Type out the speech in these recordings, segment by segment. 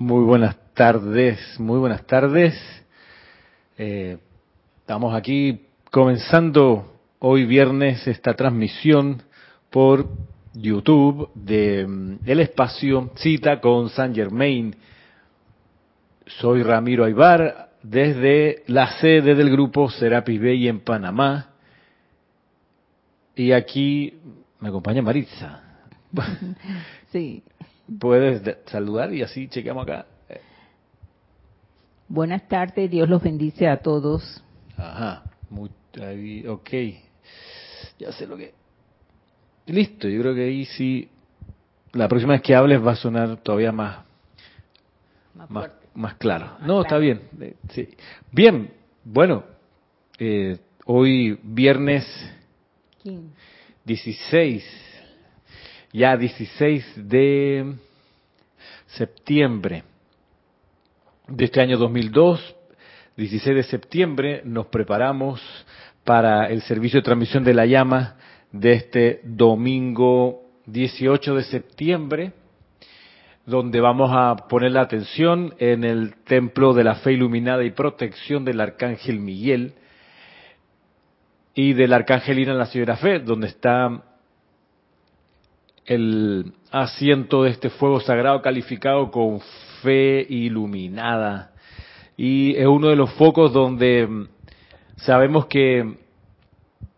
Muy buenas tardes, muy buenas tardes. Eh, estamos aquí comenzando hoy viernes esta transmisión por YouTube de mm, El Espacio Cita con San Germain. Soy Ramiro Aybar desde la sede del grupo Serapis Bay en Panamá. Y aquí me acompaña Maritza. Sí. Puedes saludar y así chequeamos acá. Buenas tardes, Dios los bendice a todos. Ajá, muy, ahí, ok. Ya sé lo que... Listo, yo creo que ahí sí, la próxima vez que hables va a sonar todavía más, Más más, claro. Más no, claro. está bien. eh, sí. Bien, bueno, eh, hoy viernes ¿Quién? 16, ya 16 de septiembre de este año 2002, 16 de septiembre, nos preparamos para el servicio de transmisión de la llama de este domingo 18 de septiembre, donde vamos a poner la atención en el templo de la fe iluminada y protección del arcángel Miguel y del arcángel Ina la Señora Fe, donde está el asiento de este fuego sagrado calificado con fe iluminada. Y es uno de los focos donde mm, sabemos que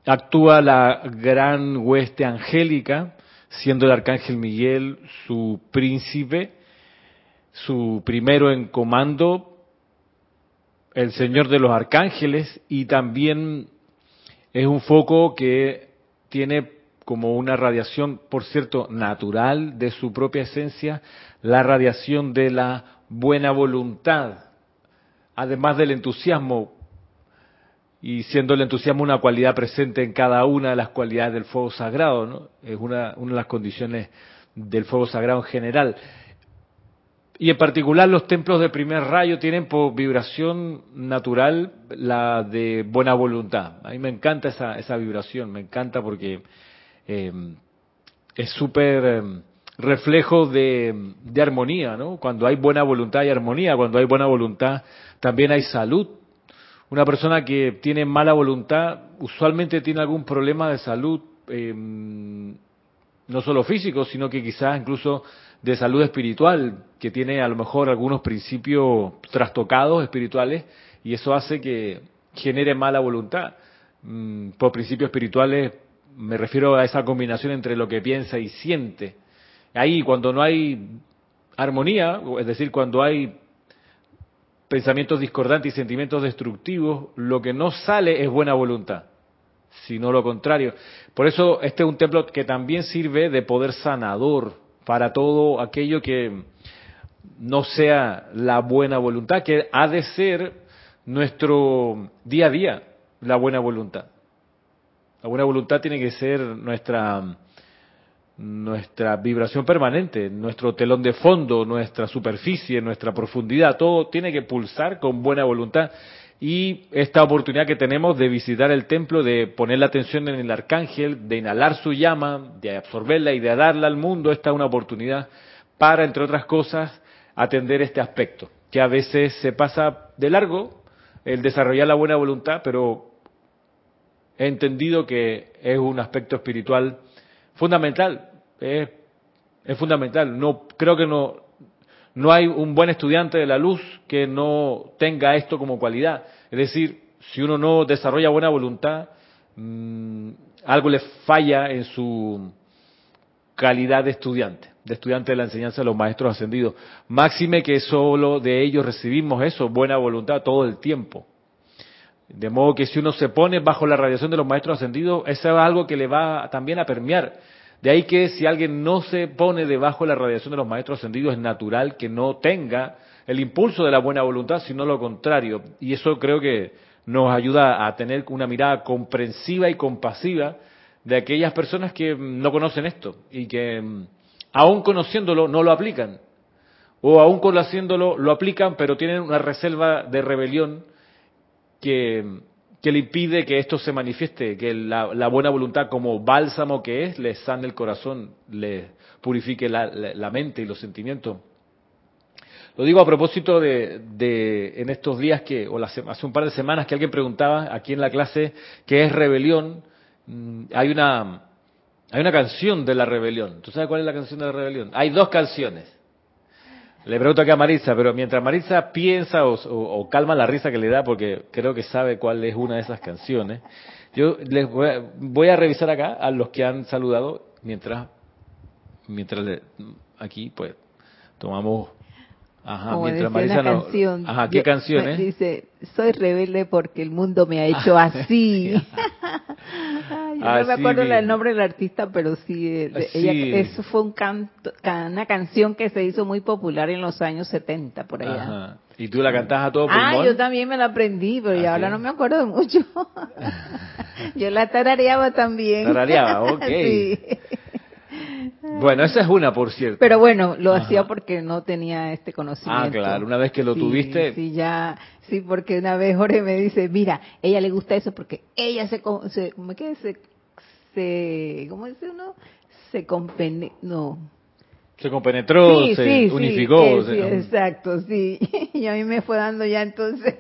actúa la gran hueste angélica, siendo el arcángel Miguel su príncipe, su primero en comando, el señor de los arcángeles, y también es un foco que tiene como una radiación, por cierto, natural de su propia esencia, la radiación de la buena voluntad, además del entusiasmo, y siendo el entusiasmo una cualidad presente en cada una de las cualidades del fuego sagrado, ¿no? Es una, una de las condiciones del fuego sagrado en general. Y en particular los templos de primer rayo tienen por vibración natural la de buena voluntad. A mí me encanta esa, esa vibración, me encanta porque eh, es súper eh, reflejo de, de armonía, ¿no? Cuando hay buena voluntad hay armonía, cuando hay buena voluntad también hay salud. Una persona que tiene mala voluntad usualmente tiene algún problema de salud, eh, no solo físico, sino que quizás incluso de salud espiritual, que tiene a lo mejor algunos principios trastocados espirituales y eso hace que genere mala voluntad. Mm, Por principios espirituales me refiero a esa combinación entre lo que piensa y siente. Ahí cuando no hay armonía, es decir, cuando hay pensamientos discordantes y sentimientos destructivos, lo que no sale es buena voluntad, sino lo contrario. Por eso este es un templo que también sirve de poder sanador para todo aquello que no sea la buena voluntad, que ha de ser nuestro día a día, la buena voluntad. La buena voluntad tiene que ser nuestra nuestra vibración permanente, nuestro telón de fondo, nuestra superficie, nuestra profundidad, todo tiene que pulsar con buena voluntad. Y esta oportunidad que tenemos de visitar el templo, de poner la atención en el arcángel, de inhalar su llama, de absorberla y de darla al mundo, esta es una oportunidad para, entre otras cosas, atender este aspecto, que a veces se pasa de largo el desarrollar la buena voluntad, pero he entendido que es un aspecto espiritual fundamental, es, fundamental. No creo que no no hay un buen estudiante de la luz que no tenga esto como cualidad. Es decir, si uno no desarrolla buena voluntad, mmm, algo le falla en su calidad de estudiante, de estudiante de la enseñanza de los maestros ascendidos. Máxime que solo de ellos recibimos eso, buena voluntad todo el tiempo. De modo que si uno se pone bajo la radiación de los maestros ascendidos, eso es algo que le va también a permear. De ahí que si alguien no se pone debajo de la radiación de los maestros ascendidos, es natural que no tenga el impulso de la buena voluntad, sino lo contrario. Y eso creo que nos ayuda a tener una mirada comprensiva y compasiva de aquellas personas que no conocen esto y que aún conociéndolo no lo aplican. O aún conociéndolo lo aplican, pero tienen una reserva de rebelión que, que le impide que esto se manifieste, que la, buena voluntad como bálsamo que es, le sane el corazón, le purifique la, la, mente y los sentimientos. Lo digo a propósito de, de en estos días que, o hace un par de semanas que alguien preguntaba aquí en la clase qué es rebelión. Mm, Hay una, hay una canción de la rebelión. ¿Tú sabes cuál es la canción de la rebelión? Hay dos canciones. Le pregunto aquí a Marisa, pero mientras Marisa piensa o, o- calma la risa que le da, porque creo que sabe cuál es una de esas canciones, yo les voy a, voy a revisar acá a los que han saludado mientras, mientras le- aquí pues tomamos, ajá, Como mientras decía Marisa nos, canción. ajá, ¿qué Yo- canciones? Dice, soy rebelde porque el mundo me ha hecho así. Ay, yo no Así me acuerdo mismo. el nombre del artista, pero sí, eh, de- ella- eso fue un canto, ca- una canción que se hizo muy popular en los años 70, por allá. Ajá. Y tú la cantás a todo Ah, pulmón. yo también me la aprendí, pero ¿Ah, ya sí? ahora no me acuerdo mucho. yo la tarareaba también. Tarareaba, ok. Sí. Bueno, esa es una, por cierto. Pero bueno, lo Ajá. hacía porque no tenía este conocimiento. Ah, claro, una vez que lo Sí, tuviste. Sí, ya, sí, porque una vez Jorge me dice, mira, ella le gusta eso porque ella se, se ¿cómo es que se, se, ¿cómo dice uno? Se compene, no. Se compenetró, sí, se sí, unificó. sí, exacto, sí. Y a mí me fue dando ya entonces.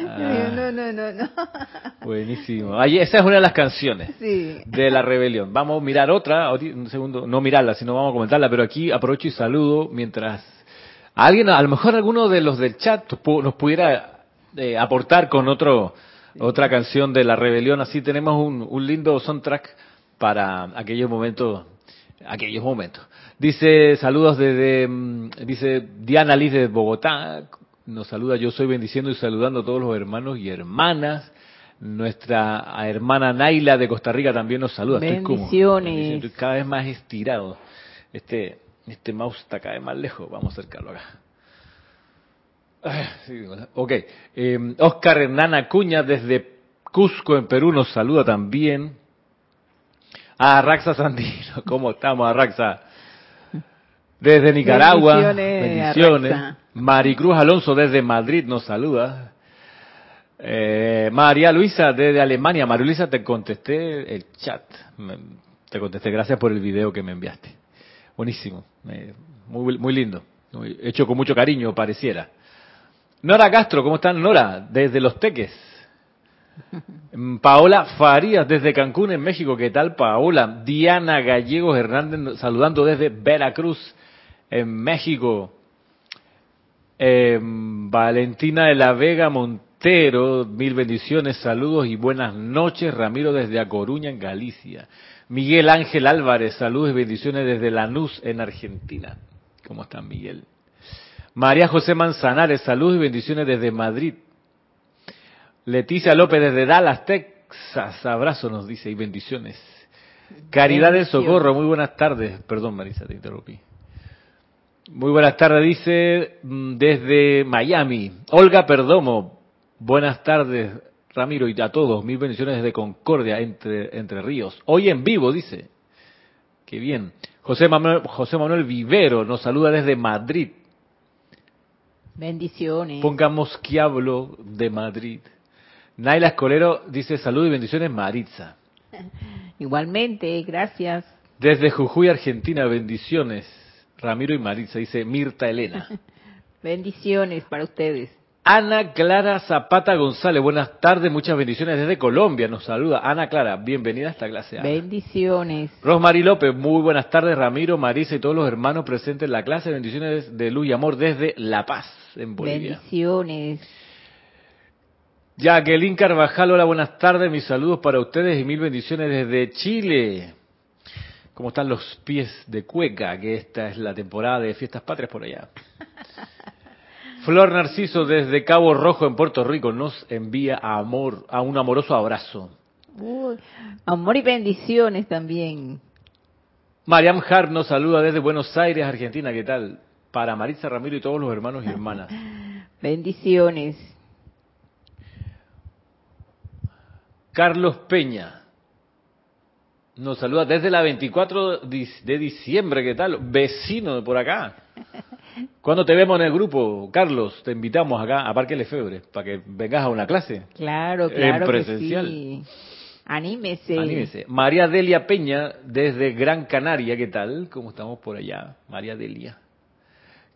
Ah. no, no, no, no. Buenísimo. Ahí, esa es una de las canciones Sí. de la rebelión. Vamos a mirar otra, un segundo, no mirarla, sino vamos a comentarla, pero aquí aprovecho y saludo mientras alguien, a lo mejor alguno de los del chat nos pudiera eh, aportar con otro otra canción de la rebelión. Así tenemos un, un lindo soundtrack para aquellos momentos, aquellos momentos. Dice saludos desde, mm, dice Diana Liz de Bogotá, nos saluda, yo soy bendiciendo y saludando a todos los hermanos y hermanas. Nuestra hermana Naila de Costa Rica también nos saluda. Estoy como- Bendiciones. estoy cada vez más estirado. Este, este mouse está cada vez más lejos. Vamos a acercarlo acá. Ah, sí, ok. Eh, Oscar Hernán Acuña desde Cusco, en Perú, nos saluda también. A Raxa Sandino, ¿cómo estamos, Arraxa? Desde Nicaragua, Bendiciones, bendiciones. Maricruz Alonso desde Madrid nos saluda. Eh, María Luisa desde Alemania. María Luisa, te contesté el chat. Te contesté, gracias por el video que me enviaste. Buenísimo. Muy, muy lindo. Muy- hecho con mucho cariño, pareciera. Nora Castro, ¿cómo están? Nora, desde Los Teques. Paola Farías desde Cancún, en México. ¿Qué tal, Paola? Diana Gallegos Hernández saludando desde Veracruz, en México. Eh, Valentina de la Vega Montero, mil bendiciones, saludos y buenas noches. Ramiro desde A Coruña, en Galicia. Miguel Ángel Álvarez, saludos y bendiciones desde Lanús, en Argentina. ¿Cómo están, Miguel? María José Manzanares, saludos y bendiciones desde Madrid. Leticia López desde Dallas, Texas, abrazo nos dice y bendiciones. Caridad del. Socorro, muy buenas tardes. Perdón, Marisa, te interrumpí. Muy buenas tardes, dice mm, desde Miami. Olga Perdomo, buenas tardes, Ramiro, y a todos. Mil bendiciones desde Concordia, entre, entre Ríos. Hoy en vivo, dice. Qué bien. José Manuel, José Manuel Vivero nos saluda desde Madrid. Bendiciones. Pongamos que hablo de Madrid. Naila Escolero dice salud y bendiciones Maritza. Igualmente, gracias. Desde Jujuy, Argentina, bendiciones. Ramiro y Maritza, dice Mirta Elena. Bendiciones para ustedes. Ana Clara Zapata González, buenas tardes, muchas bendiciones desde Colombia, nos saluda. Ana Clara, bienvenida a esta clase. Ana. Bendiciones. Rosmary López, muy buenas tardes, Ramiro, Marisa y todos los hermanos presentes en la clase, bendiciones de luz y amor desde La Paz, en Bolivia. Bendiciones. Jacqueline Carvajal, hola, buenas tardes, mis saludos para ustedes y mil bendiciones desde Chile. ¿Cómo están los pies de cueca? Que esta es la temporada de fiestas patrias por allá. Flor Narciso desde Cabo Rojo en Puerto Rico nos envía amor, a un amoroso abrazo. Uy, amor y bendiciones también. Mariam Hart nos saluda desde Buenos Aires, Argentina. ¿Qué tal? Para Maritza Ramiro y todos los hermanos y hermanas. Bendiciones. Carlos Peña nos saluda desde la 24 de diciembre. ¿Qué tal? Vecino de por acá. ¿Cuándo te vemos en el grupo, Carlos? Te invitamos acá a Parque Lefebvre para que vengas a una clase. Claro, En claro presencial. que sí. Anímese. Anímese. María Delia Peña desde Gran Canaria. ¿Qué tal? ¿Cómo estamos por allá? María Delia.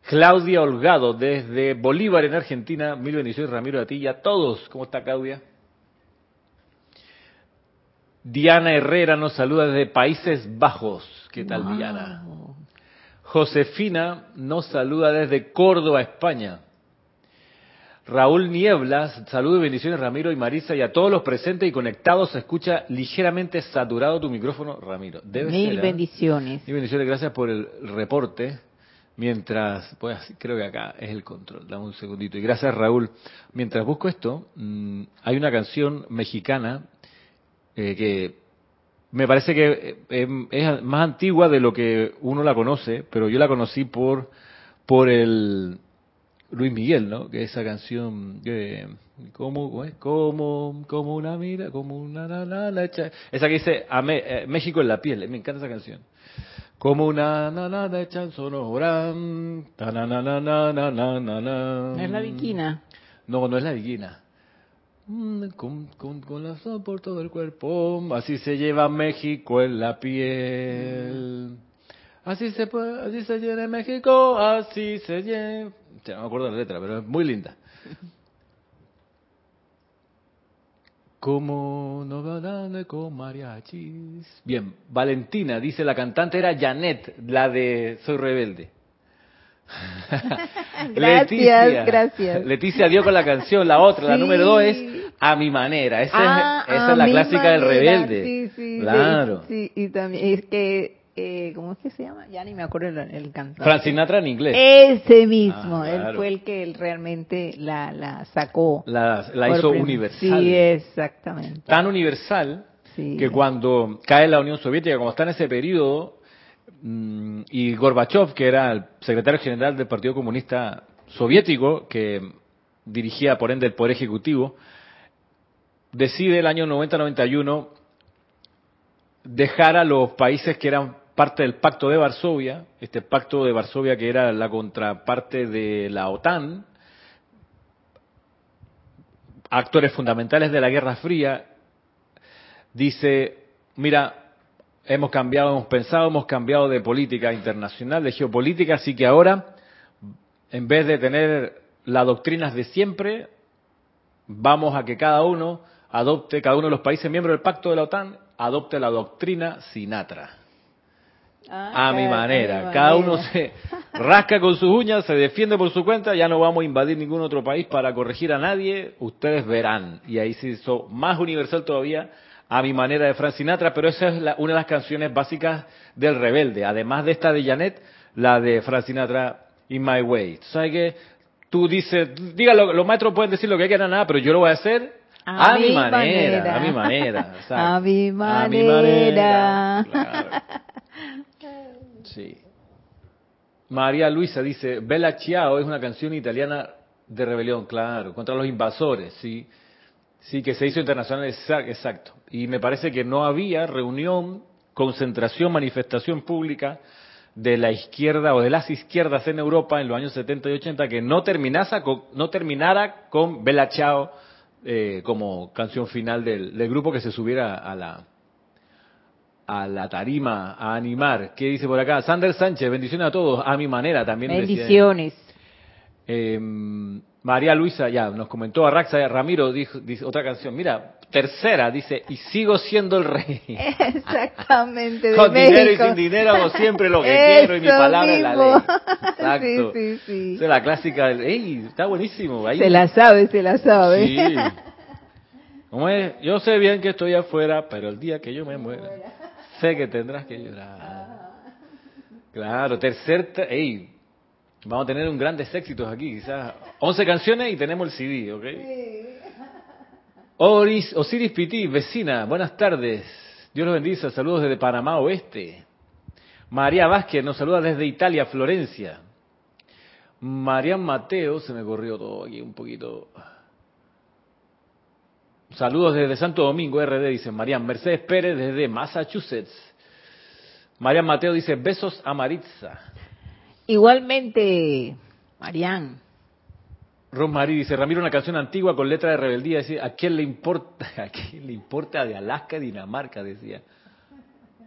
Claudia Holgado desde Bolívar en Argentina. Mil bendiciones, Ramiro, a ti y a todos. ¿Cómo está Claudia? Diana Herrera nos saluda desde Países Bajos. ¿Qué tal, Wow. Diana? Josefina nos saluda desde Córdoba, España. Raúl Nieblas, saludos y bendiciones Ramiro y Marisa y a todos los presentes y conectados. Se escucha ligeramente saturado tu micrófono, Ramiro. Debe Mil ser, ¿eh? bendiciones. Mil bendiciones, gracias por el reporte. Mientras, pues creo que acá es el control, dame un segundito. Y gracias Raúl. Mientras busco esto, mm, hay una canción mexicana eh, que me parece que eh, em, es más antigua de lo que uno la conoce, pero yo la conocí por, por el Luis Miguel, ¿no? Que esa canción que como como como una mira, como una la la la esa que dice a me, eh, México en la piel, me encanta esa canción. Como una na na na echan ta na na es la viquina. No, no es la viquina. Mm, Con, con, con la sal por todo el cuerpo, así se lleva México en la piel. Así se así se llena México, así se llena. Ya no me acuerdo la letra, pero es muy linda. Como no va con mariachis. Bien, Valentina, dice la cantante era Janet, la de Soy Rebelde. Gracias, gracias. Leticia dio con la canción, la otra, la número dos es A mi manera. Esa Ah, es, esa a es la clásica del rebelde. Sí, sí, claro. Sí, y también es que, eh, ¿cómo es que se llama? Ya ni me acuerdo el, el cantante. Frank Sinatra en inglés. Ese mismo, Ah, él fue el que él realmente la, la sacó. La, hizo universal. Sí, exactamente. Tan universal Sí. que cuando cae la Unión Soviética, como está en ese periodo, y Gorbachev, que era el secretario general del Partido Comunista Soviético, que dirigía por ende el Poder Ejecutivo, decide el año 90-91 dejar a los países que eran parte del Pacto de Varsovia, este Pacto de Varsovia que era la contraparte de la OTAN, actores fundamentales de la Guerra Fría, dice, mira, hemos cambiado, hemos pensado, hemos cambiado de política internacional, de geopolítica, así que ahora, en vez de tener las doctrinas de siempre, vamos a que cada uno adopte, cada uno de los países miembros del pacto de la OTAN, adopte la doctrina Sinatra. Ah, A mi cada- manera. a mi Cada manera. uno se rasca con sus uñas, se defiende por su cuenta, ya no vamos a invadir ningún otro país para corregir a nadie, ustedes verán. Y ahí se hizo más universal todavía a mi manera de Frank Sinatra, pero esa es la- una de las canciones básicas del rebelde. Además de esta de Janet, la de Frank Sinatra, In My Way. ¿Tú ¿Sabes qué? Tú dices, dígalo, los maestros pueden decir lo que quieran, nada, pero yo lo voy a hacer a, mi manera, a mi manera. A mi A mi manera. Claro. Sí. María Luisa dice, Bella Ciao es una canción italiana de rebelión, claro, contra los invasores, sí. Sí, que se hizo internacional, exa- exacto. Y me parece que no había reunión, concentración, manifestación pública de la izquierda o de las izquierdas en Europa en los años 70 y 80 que no terminase con, no terminara con Bella Ciao eh, como canción final del, del grupo que se subiera a la a la tarima a animar. ¿Qué dice por acá? Sander Sánchez, bendiciones a todos, a mi manera también. decía. Bendiciones. Eh, María Luisa ya nos comentó, Arraxa Ramiro dijo, dice otra canción, mira, tercera, dice, y sigo siendo el rey. Exactamente. de Con dinero y sin dinero hago siempre lo que Eso quiero y mi palabra es la ley. mismo. Exacto. Sí, sí, sí. Esa es la clásica del, ¡ey! Está buenísimo. Ahí, Se la sabe, se la sabe. Sí. ¿Cómo es? Yo sé bien que estoy afuera, pero el día que yo me muera, sé que tendrás que llorar. Claro, tercer, te- ey, vamos a tener un grandes éxitos aquí, quizás 11 canciones y tenemos el CD, ¿ok? Oris, Osiris Piti, vecina, buenas tardes. Dios los bendice, saludos desde Panamá Oeste. María Vázquez nos saluda desde Italia, Florencia. Marian Mateo, se me corrió todo aquí un poquito. Saludos desde Santo Domingo, RD, dice Marian. Mercedes Pérez desde Massachusetts. Marian Mateo dice, besos a Maritza. Igualmente, Marian. Rosmarie dice, Ramiro, una canción antigua con letra de rebeldía. Decía, ¿a quién le importa? ¿A quién le importa de Alaska, Dinamarca? Decía.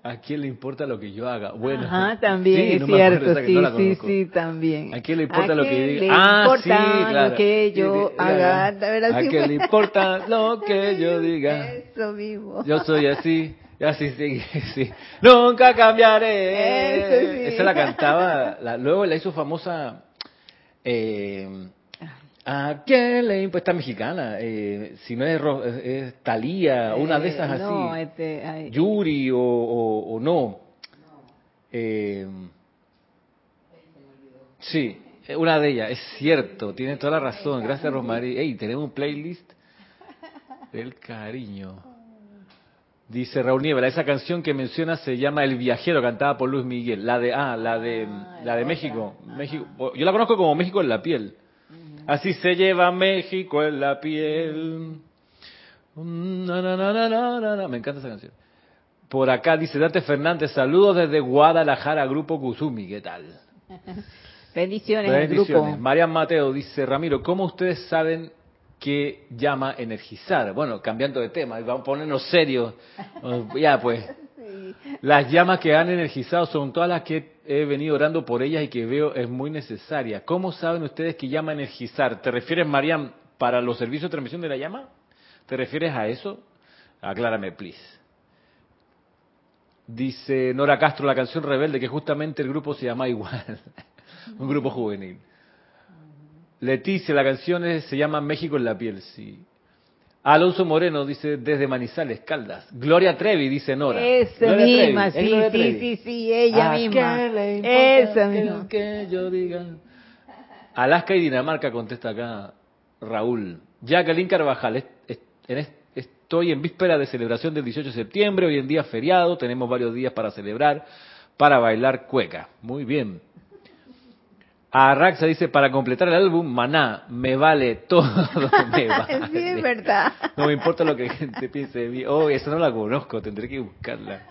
¿A quién le importa lo que yo haga? Bueno, Ajá, también es cierto, sí, sí, sí, también. ¿A quién le importa lo que yo diga? Ah, sí, claro. lo que yo haga. A ver, ¿A así quién le importa lo que yo diga? Eso mismo. Yo soy así, y así sí, sí. Nunca cambiaré. Sí. Esa la cantaba, la- luego la hizo famosa. Eh, ¿A quién le importa? Esta mexicana. Eh, si no es, es, es Thalía, una de esas Eh, así. No, este, ay, Yuri o, o, o no. Eh, sí, una de ellas, es cierto, tiene toda la razón. Gracias, Rosmarie. Ey, tenemos un playlist del cariño. Dice Raúl Niebla, esa canción que menciona se llama El Viajero, cantada por Luis Miguel. La de, ah, la de, la de México. México. Yo la conozco como México en la piel. Así se lleva México en la piel. Na, na, na, na. Me encanta esa canción. Por acá dice Dante Fernández, saludos desde Guadalajara, Grupo Kuzumi, ¿qué tal? bendiciones, Bendiciones. grupo. Marian Mateo dice, Ramiro, ¿cómo ustedes saben qué llama energizar? Bueno, cambiando de tema, vamos a ponernos serios. Oh, Ya pues, las llamas que han energizado son todas las que he venido orando por ellas y que veo es muy necesaria. ¿Cómo saben ustedes qué llama energizar? ¿Te refieres, Marian, para los servicios de transmisión de la llama? ¿Te refieres a eso? Aclárame, please. Dice Nora Castro, la canción Rebelde, que justamente el grupo se llama igual. Un grupo juvenil. Leticia, la canción es- se llama México en la piel, sí. Alonso Moreno dice desde Manizales, Caldas. Gloria Trevi, dice Nora. Esa Gloria misma, ¿es sí, sí, sí, sí, ella ¿A misma. qué le importa Esa misma. Que yo diga. Alaska y Dinamarca, contesta acá Raúl. Jacqueline Carvajal, es- es- en es- estoy en víspera de celebración del 18 de septiembre, hoy en día feriado, tenemos varios días para celebrar, para bailar cueca. Muy bien. Arraxa dice, para completar el álbum, Maná, me vale todo, me vale. Sí, es verdad. No me importa lo que la gente piense de mí. Oh, esa no la conozco, tendré que buscarla.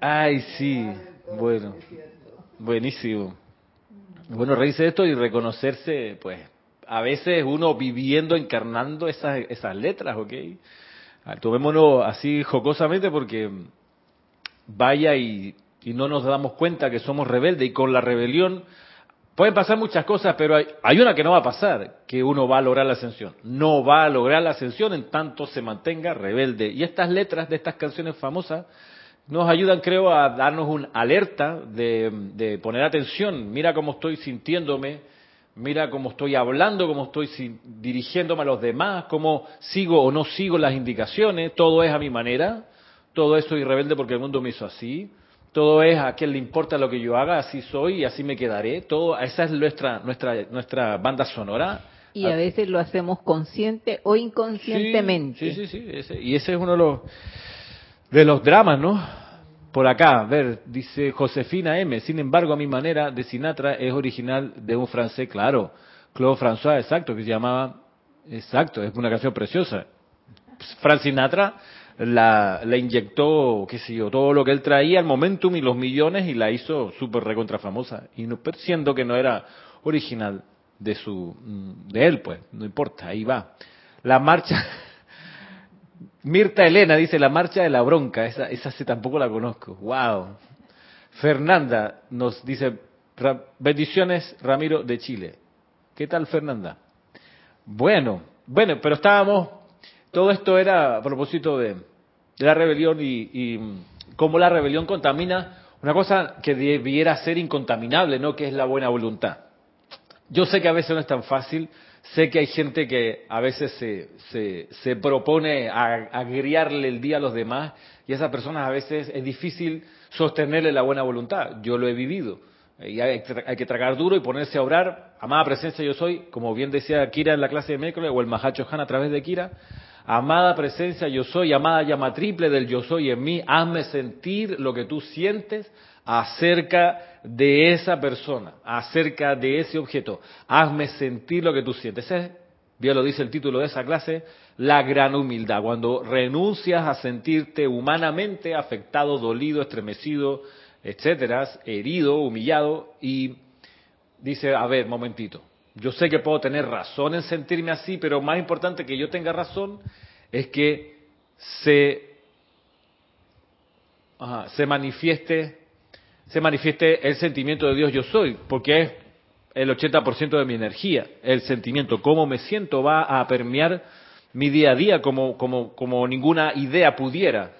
Ay, sí. Bueno, buenísimo. Bueno, reírse de esto y reconocerse, pues, a veces uno viviendo, encarnando esas, esas letras, ¿ok? Ah, Tomémonos así jocosamente porque vaya y, y no nos damos cuenta que somos rebeldes y con la rebelión pueden pasar muchas cosas, pero hay, una que no va a pasar, que uno va a lograr la ascensión. No va a lograr la ascensión en tanto se mantenga rebelde. Y estas letras de estas canciones famosas nos ayudan, creo, a darnos una alerta de, de poner atención. Mira cómo estoy sintiéndome, mira cómo estoy hablando, cómo estoy dirigiéndome a los demás, cómo sigo o no sigo las indicaciones. Todo es a mi manera, todo es soy rebelde porque el mundo me hizo así. Todo es a quién le importa lo que yo haga, así soy y así me quedaré. Todo, esa es nuestra nuestra nuestra banda sonora. Y a veces lo hacemos consciente o inconscientemente. Sí, sí, sí, sí, ese- y ese es uno de los de los dramas, ¿no? Por acá, a ver, dice Josefina M. Sin embargo, a mi manera de Sinatra es original de un francés, claro, Claude François, exacto, que se llamaba, exacto, es una canción preciosa. Frank Sinatra la, inyectó, qué sé yo, todo lo que él traía, el momentum y los millones y la hizo súper recontra famosa. Y no, siendo que no era original de su, mm, de él, pues, no importa, ahí va. La marcha, Mirta Elena dice la marcha de la bronca, esa, esa sí tampoco la conozco. Wow. Fernanda nos dice "Ra- bendiciones Ramiro de Chile. ¿Qué tal Fernanda? Bueno, bueno, pero estábamos, todo esto era a propósito de, la rebelión y, y cómo la rebelión contamina una cosa que debiera ser incontaminable, ¿no? Que es la buena voluntad. Yo sé que a veces no es tan fácil, sé que hay gente que a veces se, se, se propone agriarle el día a los demás y a esas personas a veces es difícil sostenerle la buena voluntad. Yo lo he vivido. Y hay, hay que tragar duro y ponerse a orar. Amada presencia yo soy, como bien decía Kira en la clase de miércoles o el Mahacho Han a través de Kira. Amada presencia yo soy, amada llama triple del yo soy en mí, hazme sentir lo que tú sientes acerca de esa persona, acerca de ese objeto. Hazme sentir lo que tú sientes. Ese es, bien lo dice el título de esa clase, la gran humildad. Cuando renuncias a sentirte humanamente afectado, dolido, estremecido, etcétera, herido, humillado y dice, a ver, momentito, yo sé que puedo tener razón en sentirme así, pero más importante que yo tenga razón es que sé ajá, se manifieste se manifieste el sentimiento de Dios yo soy, porque es el 80% de mi energía, el sentimiento, cómo me siento va a permear mi día a día como, como, como ninguna idea pudiera.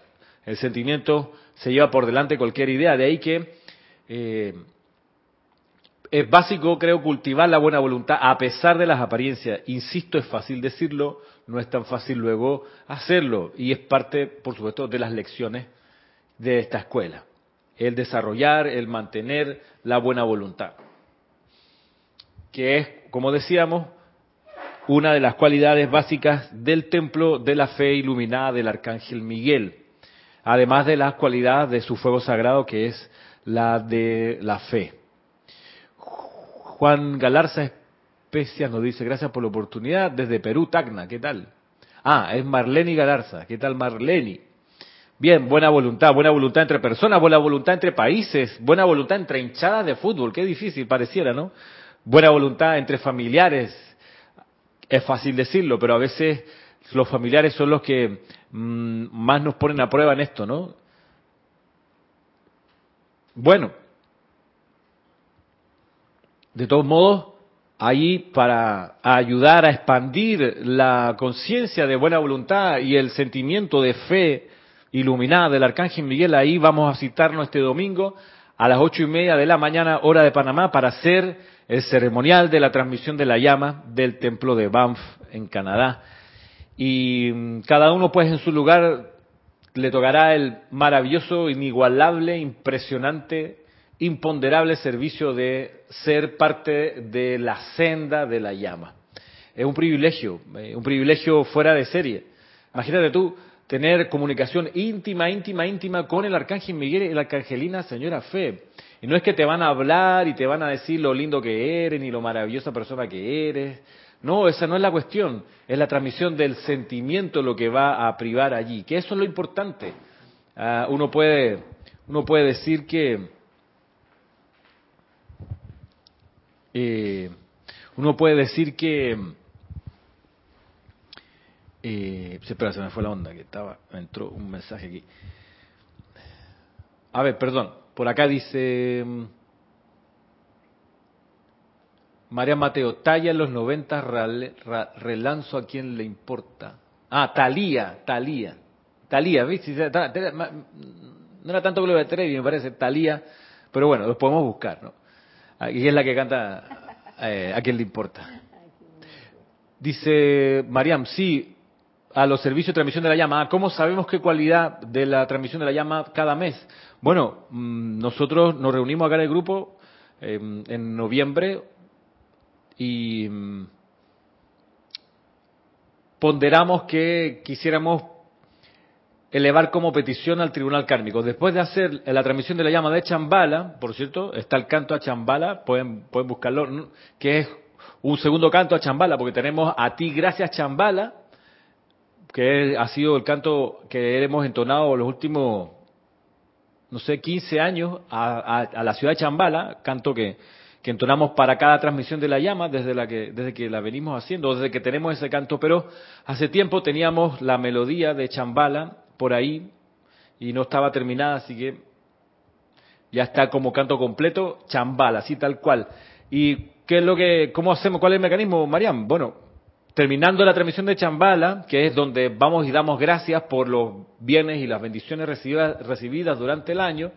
El sentimiento se lleva por delante cualquier idea, de ahí que eh, es básico, creo, cultivar la buena voluntad a pesar de las apariencias. Insisto, es fácil decirlo, no es tan fácil luego hacerlo, y es parte, por supuesto, de las lecciones de esta escuela el desarrollar, el mantener la buena voluntad, que es, como decíamos, una de las cualidades básicas del templo de la fe iluminada del arcángel Miguel, además de las cualidades de su fuego sagrado, que es la de la fe. Juan Galarza Especias nos dice, gracias por la oportunidad, desde Perú, Tacna, ¿qué tal? Ah, es Marleni Galarza, ¿qué tal Marleni? Bien, buena voluntad, buena voluntad entre personas, buena voluntad entre países, buena voluntad entre hinchadas de fútbol, qué difícil pareciera, ¿no? Buena voluntad entre familiares, es fácil decirlo, pero a veces los familiares son los que mm, más nos ponen a prueba en esto, ¿no? Bueno, de todos modos, ahí para ayudar a expandir la conciencia de buena voluntad y el sentimiento de fe iluminada del Arcángel Miguel. Ahí vamos a citarnos este domingo a las ocho y media de la mañana, hora de Panamá, para hacer el ceremonial de la transmisión de la llama del templo de Banff en Canadá. Y mm, cada uno, pues, en su lugar le tocará el maravilloso, inigualable, impresionante, imponderable servicio de ser parte de la senda de la llama. Es un privilegio, eh, un privilegio fuera de serie. Imagínate tú, tener comunicación íntima, íntima, íntima con el arcángel Miguel y la arcangelina señora Fe. Y no es que te van a hablar y te van a decir lo lindo que eres ni lo maravillosa persona que eres. No, esa no es la cuestión. Es la transmisión del sentimiento lo que va a privar allí. Que eso es lo importante. Ah, uno puede, uno puede decir que eh, uno puede decir que eh, espera, se me fue la onda, que estaba, entró un mensaje aquí. A ver, perdón, por acá dice mm, María Mateo, talla en los 90, relanzo a quien le importa. Ah, Talía, Talía. Talía, ¿viste? No era tanto Gloria Trevi, me parece, Talía, pero bueno, los podemos buscar, ¿no? Y es la que canta eh, a quien le importa. Dice Mariam, sí, a los servicios de transmisión de la llama. ¿Cómo sabemos qué cualidad de la transmisión de la llama cada mes? Bueno, mm, nosotros nos reunimos acá en el grupo em, en noviembre y mm, ponderamos que quisiéramos elevar como petición al tribunal kármico. Después de hacer la transmisión de la llama de Chambala, por cierto, está el canto a Chambala, pueden, pueden buscarlo, que es un segundo canto a Chambala, porque tenemos a ti gracias Chambala, que ha sido el canto que hemos entonado los últimos, no sé, 15 años a, la ciudad de Chambala, canto que, que, entonamos para cada transmisión de la llama desde, la que, desde que la venimos haciendo, desde que tenemos ese canto, pero hace tiempo teníamos la melodía de Chambala por ahí y no estaba terminada, así que ya está como canto completo, Chambala, así tal cual. ¿Y qué es lo que, cómo hacemos, cuál es el mecanismo, Mariam? Bueno, terminando la transmisión de Chambala, que es donde vamos y damos gracias por los bienes y las bendiciones recibidas, recibidas durante el año,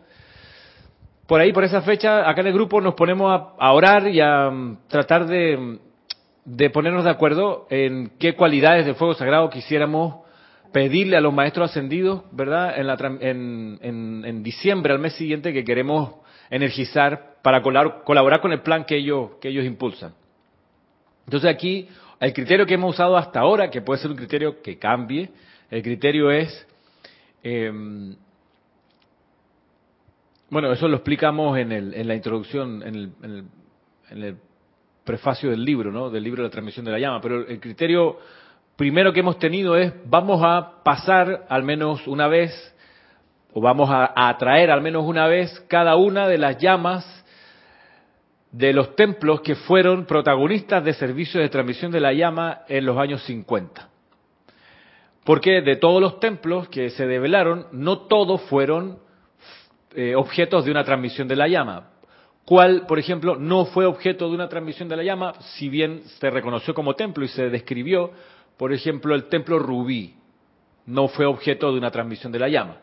por ahí, por esa fecha, acá en el grupo nos ponemos a, orar y a mm, tratar de, ponernos de acuerdo en qué cualidades de fuego sagrado quisiéramos pedirle a los maestros ascendidos, ¿verdad? En, en, diciembre, al mes siguiente, que queremos energizar para colaborar con el plan que ellos, que ellos impulsan. Entonces aquí el criterio que hemos usado hasta ahora, que puede ser un criterio que cambie, el criterio es, em, bueno, eso lo explicamos en, en la introducción, en el, en, el, prefacio del libro, ¿no? Del libro de la transmisión de la llama, pero el criterio primero que hemos tenido es, vamos a pasar al menos una vez, o vamos a atraer al menos una vez cada una de las llamas de los templos que fueron protagonistas de servicios de transmisión de la llama en los años 50. Porque de todos los templos que se develaron, no todos fueron eh, objetos de una transmisión de la llama. ¿Cuál, por ejemplo, no fue objeto de una transmisión de la llama, si bien se reconoció como templo y se describió, por ejemplo, el templo rubí, no fue objeto de una transmisión de la llama.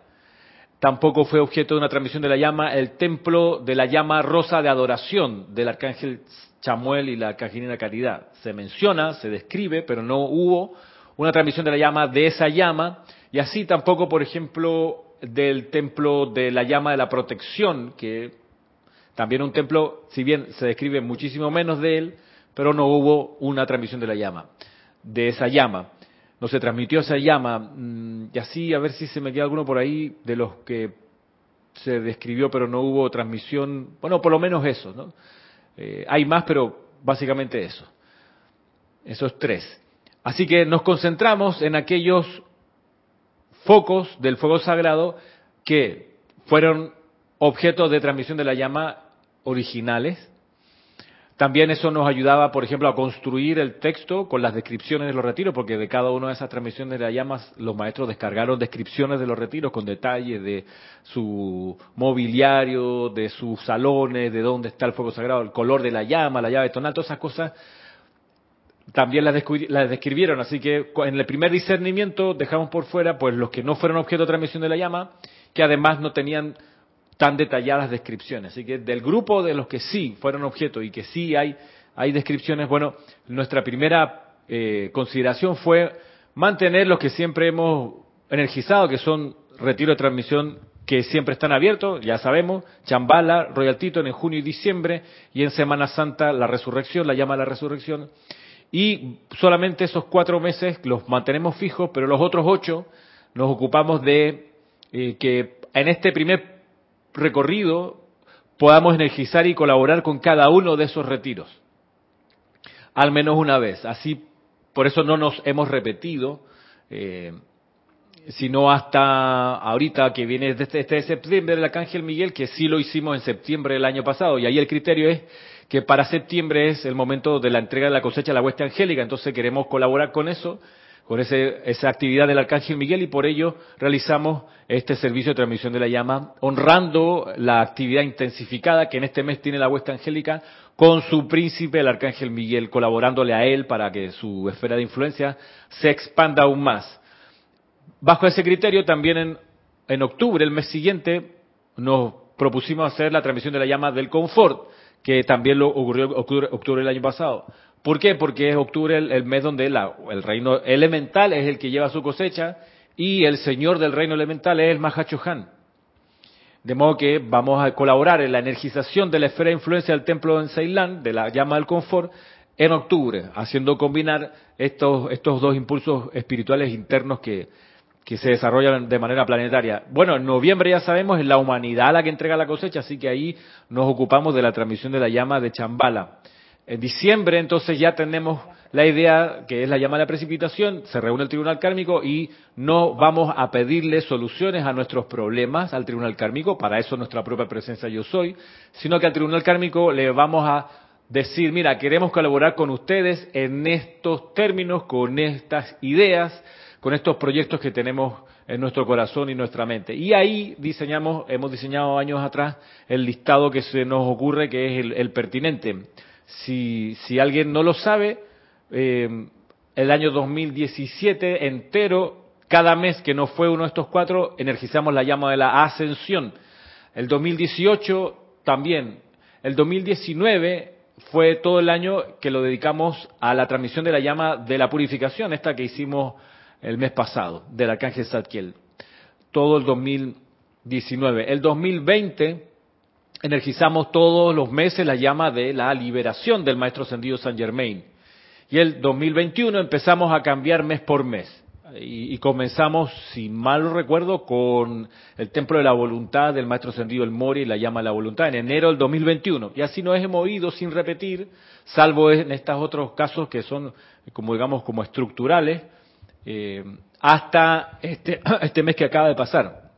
Tampoco fue objeto de una transmisión de la llama el templo de la llama rosa de adoración del arcángel Chamuel y la arcangelina Caridad. Se menciona, se describe, pero no hubo una transmisión de la llama de esa llama, y así tampoco, por ejemplo, del templo de la llama de la protección, que también un templo, si bien se describe muchísimo menos de él, pero no hubo una transmisión de la llama, de esa llama no se transmitió esa llama. Mm, y así, a ver si se me alguno por ahí de los que se describió, pero no hubo transmisión. Bueno, por lo menos eso, ¿no? Eh, hay más, pero básicamente eso. Esos tres. Así que nos concentramos en aquellos focos del fuego sagrado que fueron objetos de transmisión de la llama originales también eso nos ayudaba, por ejemplo, a construir el texto con las descripciones de los retiros, porque de cada una de esas transmisiones de las llamas los maestros descargaron descripciones de los retiros con detalles de su mobiliario, de sus salones, de dónde está el fuego sagrado, el color de la llama, la llave tonal, todas esas cosas también las, las describieron. Así que en el primer discernimiento dejamos por fuera pues los que no fueron objeto de transmisión de la llama, que además no tenían tan detalladas descripciones. Así que del grupo de los que sí fueron objeto y que sí hay, hay descripciones, bueno, nuestra primera eh, consideración fue mantener los que siempre hemos energizado, que son retiro de transmisión que siempre están abiertos, ya sabemos, Chambala, Royal Tito en junio y diciembre, y en Semana Santa la resurrección, la llama a la resurrección. Y solamente esos cuatro meses los mantenemos fijos, pero los otros ocho nos ocupamos de eh, que en este primer recorrido podamos energizar y colaborar con cada uno de esos retiros. Al menos una vez. Así, por eso no nos hemos repetido, eh, sino hasta ahorita que viene desde este septiembre el Arcángel Miguel, que sí lo hicimos en septiembre del año pasado. Y ahí el criterio es que para septiembre es el momento de la entrega de la cosecha a la hueste angélica, entonces queremos colaborar con eso con ese, esa actividad del Arcángel Miguel y por ello realizamos este servicio de transmisión de la llama, honrando la actividad intensificada que en este mes tiene la huesta angélica con su príncipe, el Arcángel Miguel, colaborándole a él para que su esfera de influencia se expanda aún más. Bajo ese criterio, también en, octubre, el mes siguiente, nos propusimos hacer la transmisión de la llama del confort, que también lo ocurrió octubre, octubre del año pasado. ¿Por qué? Porque es octubre el, mes donde el reino elemental es el que lleva su cosecha y el señor del reino elemental es el Mahachohan. De modo que vamos a colaborar en la energización de la esfera de influencia del templo en Ceilán, de la llama del confort, en octubre, haciendo combinar estos, estos dos impulsos espirituales internos que, que se desarrollan de manera planetaria. Bueno, en noviembre ya sabemos, es la humanidad la que entrega la cosecha, así que ahí nos ocupamos de la transmisión de la llama de Chambala. En diciembre entonces ya tenemos la idea que es la llamada precipitación, se reúne el tribunal kármico y no vamos a pedirle soluciones a nuestros problemas al tribunal kármico, para eso nuestra propia presencia yo soy, sino que al tribunal kármico le vamos a decir, mira, queremos colaborar con ustedes en estos términos, con estas ideas, con estos proyectos que tenemos en nuestro corazón y nuestra mente. Y ahí diseñamos, hemos diseñado años atrás el listado que se nos ocurre que es el pertinente. Si, si alguien no lo sabe, eh, el año 2017 entero, cada mes que no fue uno de estos cuatro, energizamos la llama de la ascensión. El 2018 también. El 2019 fue todo el año que lo dedicamos a la transmisión de la llama de la purificación, esta que hicimos el mes pasado, del arcángel Zadkiel. Todo el 2019. El 2020 energizamos todos los meses la llama de la liberación del Maestro Ascendido San Germain. Y el 2021 empezamos a cambiar mes por mes. Y, comenzamos, si mal recuerdo, con el Templo de la Voluntad del Maestro Ascendido El Mori y la llama de la Voluntad en enero del 2021. Y así nos hemos ido sin repetir, salvo en estos otros casos que son, como digamos, como estructurales, eh, hasta este, este mes que acaba de pasar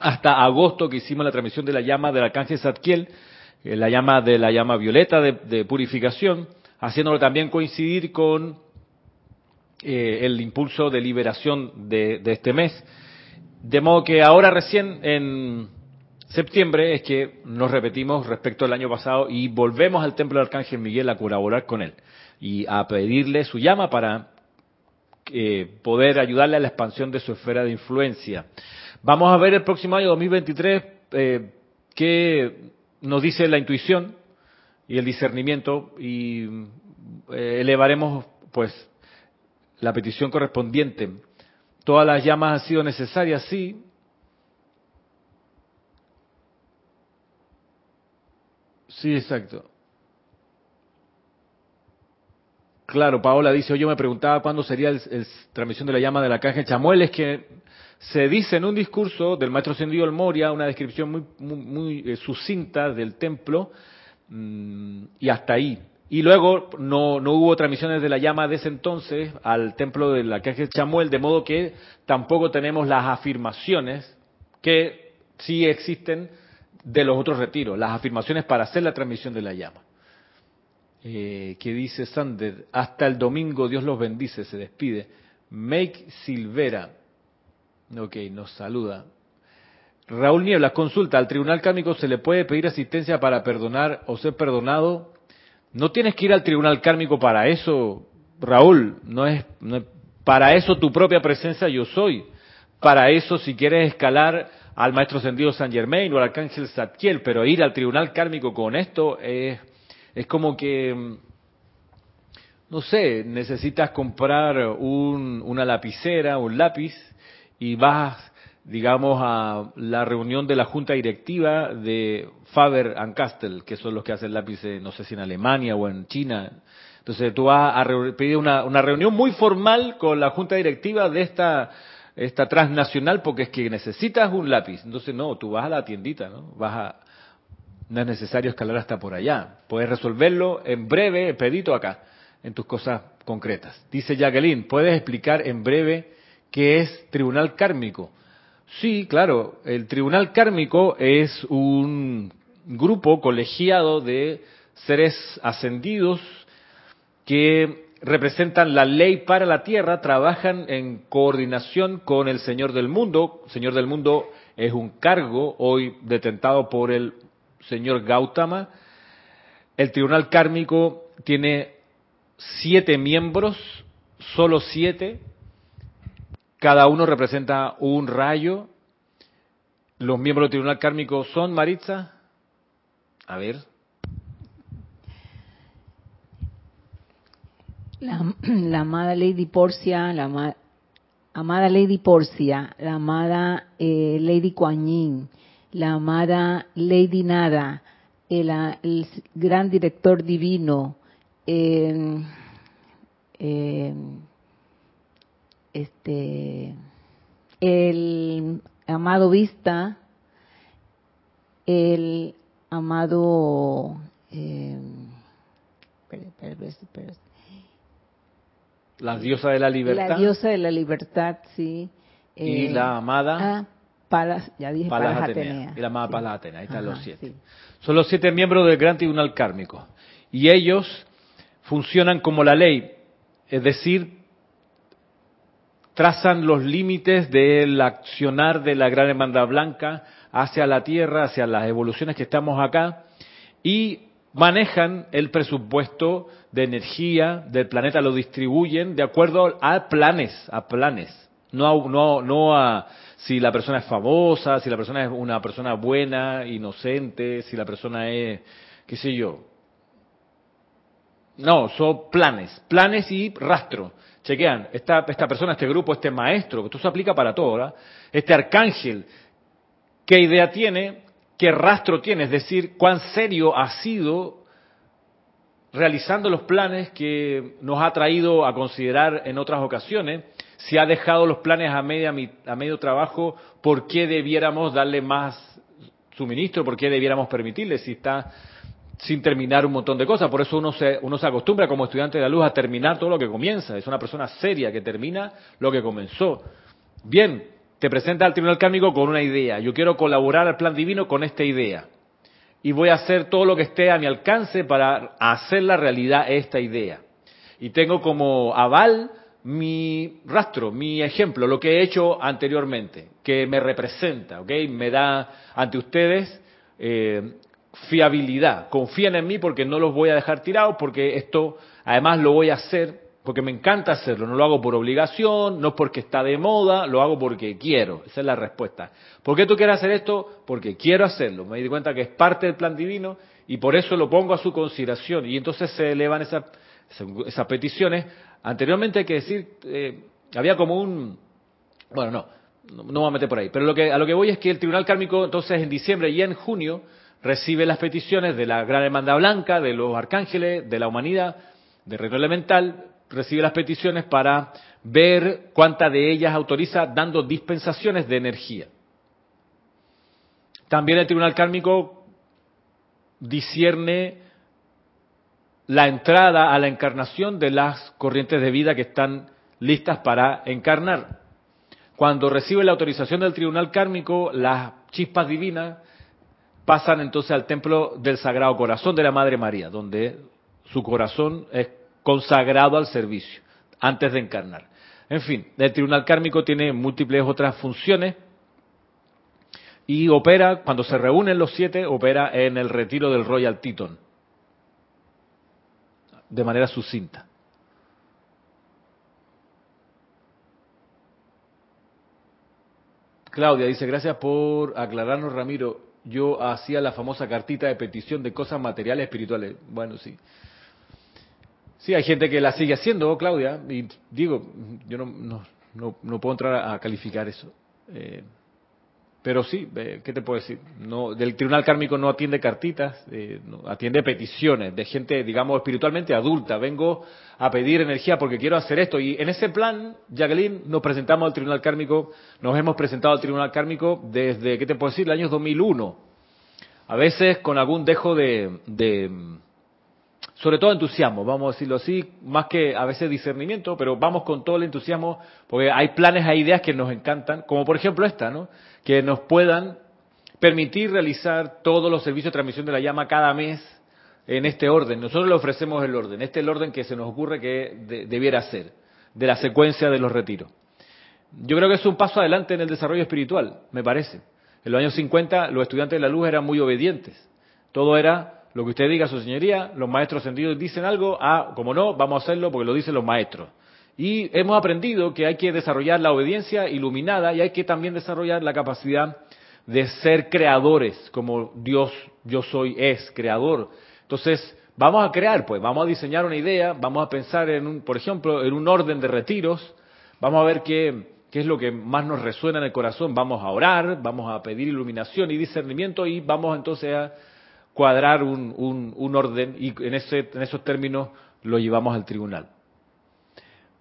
hasta agosto que hicimos la transmisión de la llama del arcángel Zadkiel, eh, la llama de la llama violeta de, purificación, haciéndolo también coincidir con eh, el impulso de liberación de, este mes. De modo que ahora recién en, septiembre es que nos repetimos respecto al año pasado y volvemos al templo del Arcángel Miguel a colaborar con él y a pedirle su llama para eh, poder ayudarle a la expansión de su esfera de influencia. Vamos a ver el próximo año 2023 eh, qué nos dice la intuición y el discernimiento y eh, elevaremos pues la petición correspondiente. Todas las llamas han sido necesarias, sí. Sí, exacto. Claro, Paola dice, yo me preguntaba cuándo sería la transmisión de la llama de la caja Chamuel, es que se dice en un discurso del maestro Sendido El Moria, una descripción muy, muy, eh, sucinta del templo, mm, y hasta ahí. Y luego no, no hubo transmisiones de la llama de ese entonces al templo de la caja Chamuel, de modo que tampoco tenemos las afirmaciones que sí existen de los otros retiros, las afirmaciones para hacer la transmisión de la llama eh, que dice Sander, hasta el domingo Dios los bendice, se despide. Make Silvera, ok, nos saluda. Raúl Nieblas, consulta, ¿al tribunal kármico se le puede pedir asistencia para perdonar o ser perdonado? No tienes que ir al tribunal kármico para eso, Raúl, no es, para eso tu propia presencia yo soy. Para eso si quieres escalar al maestro ascendido San Germain o al arcángel Zadkiel, pero ir al tribunal kármico con esto es es como que, no sé, necesitas comprar un, una lapicera, un lápiz, y vas, digamos, a la reunión de la junta directiva de Faber and Castell, que son los que hacen lápices, no sé si en Alemania o en China. Entonces tú vas a pedir una, una reunión muy formal con la junta directiva de esta esta transnacional porque es que necesitas un lápiz. Entonces, no, tú vas a la tiendita, ¿no? Vas a, no es necesario escalar hasta por allá. Puedes resolverlo en breve, pedito acá, en tus cosas concretas. Dice Jacqueline, ¿puedes explicar en breve qué es tribunal kármico? Sí, claro, el tribunal kármico es un grupo colegiado de seres ascendidos que representan la ley para la tierra, trabajan en coordinación con el Señor del mundo. Señor del mundo es un cargo hoy detentado por el señor Gautama. El tribunal kármico tiene siete miembros, solo siete. Cada uno representa un rayo. Los miembros del tribunal kármico son, Maritza. A ver. La, amada Lady Porcia, la amada Lady Porcia, la amada eh, Lady Kuan Yin, la amada Lady Nada, el, gran director divino, eh, este, el amado Vista, el amado eh, la diosa de la libertad. La diosa de la libertad, sí. y la amada. Ah, Palas, ya dije Palas, Atenea. Y la amada Palas Atenea, ahí están los siete. Son los siete miembros del Gran Tribunal Kármico. Y ellos funcionan como la ley, es decir, trazan los límites del accionar de la Gran Hermandad Blanca hacia la Tierra, hacia las evoluciones que estamos acá, y manejan el presupuesto de energía del planeta, lo distribuyen de acuerdo a planes, a planes, no no, no a si la persona es famosa, si la persona es una persona buena, inocente, si la persona es, qué sé yo. No, son planes, planes y rastro. Chequean, esta, esta persona, este grupo, este maestro, que esto se aplica para todo, ¿verdad? Este arcángel, ¿qué idea tiene? ¿Qué rastro tiene? Es decir, cuán serio ha sido realizando los planes que nos ha traído a considerar en otras ocasiones si ha dejado los planes a, media, a medio trabajo, ¿por qué debiéramos darle más suministro? ¿Por qué debiéramos permitirle si está sin terminar un montón de cosas? Por eso uno se, uno se acostumbra como estudiante de la luz a terminar todo lo que comienza. Es una persona seria que termina lo que comenzó. Bien, te presenta al tribunal kármico con una idea. Yo quiero colaborar al plan divino con esta idea. Y voy a hacer todo lo que esté a mi alcance para hacer la realidad esta idea. Y tengo como aval mi rastro, mi ejemplo, lo que he hecho anteriormente, que me representa, ¿ok? Me da ante ustedes eh, fiabilidad. Confíen en mí porque no los voy a dejar tirados, porque esto además lo voy a hacer porque me encanta hacerlo. No lo hago por obligación, no porque está de moda, lo hago porque quiero. Esa es la respuesta. ¿Por qué tú quieres hacer esto? Porque quiero hacerlo. Me di cuenta que es parte del plan divino y por eso lo pongo a su consideración. Y entonces se elevan esas, esas peticiones. Anteriormente hay que decir, eh, había como un... Bueno, no, no, me voy a meter por ahí. Pero lo que, a lo que voy es que el Tribunal Kármico entonces en diciembre y en junio recibe las peticiones de la Gran Hermandad Blanca, de los arcángeles, de la humanidad, de Reino Elemental, recibe las peticiones para ver cuánta de ellas autoriza dando dispensaciones de energía. También el Tribunal Kármico discierne la entrada a la encarnación de las corrientes de vida que están listas para encarnar. Cuando recibe la autorización del Tribunal Kármico, las chispas divinas pasan entonces al templo del Sagrado Corazón de la Madre María, donde su corazón es consagrado al servicio antes de encarnar. En fin, el tribunal kármico tiene múltiples otras funciones y opera, cuando se reúnen los siete, opera en el retiro del Royal Teton, de manera sucinta. Claudia dice, gracias por aclararnos, Ramiro. Yo hacía la famosa cartita de petición de cosas materiales espirituales. Bueno, sí. Sí, hay gente que la sigue haciendo, Claudia, y digo, yo no, no, no, puedo entrar a, calificar eso. Eh, pero sí, ¿qué te puedo decir? No, del tribunal kármico no atiende cartitas, eh, atiende peticiones de gente, digamos, espiritualmente adulta. Vengo a pedir energía porque quiero hacer esto. Y en ese plan, Jacqueline, nos presentamos al tribunal kármico, nos hemos presentado al tribunal kármico desde, ¿qué te puedo decir?, el año 2001. A veces con algún dejo de sobre todo entusiasmo, vamos a decirlo así, más que a veces discernimiento, pero vamos con todo el entusiasmo, porque hay planes, hay ideas que nos encantan, como por ejemplo esta, ¿no? Que nos puedan permitir realizar todos los servicios de transmisión de la llama cada mes en este orden. Nosotros le ofrecemos el orden, este es el orden que se nos ocurre que debiera ser, de la secuencia de los retiros. Yo creo que es un paso adelante en el desarrollo espiritual, me parece. En los años 50 los estudiantes de la luz eran muy obedientes. Todo era lo que usted diga, su señoría, los maestros sentidos dicen algo, ah, como no, vamos a hacerlo porque lo dicen los maestros. Y hemos aprendido que hay que desarrollar la obediencia iluminada y hay que también desarrollar la capacidad de ser creadores, como Dios, yo soy, es creador. Entonces, vamos a crear, pues, vamos a diseñar una idea, vamos a pensar en un, por ejemplo, en un orden de retiros, vamos a ver qué, qué es lo que más nos resuena en el corazón, vamos a orar, vamos a pedir iluminación y discernimiento y vamos entonces a cuadrar un, un, orden y en, ese, en esos términos lo llevamos al tribunal.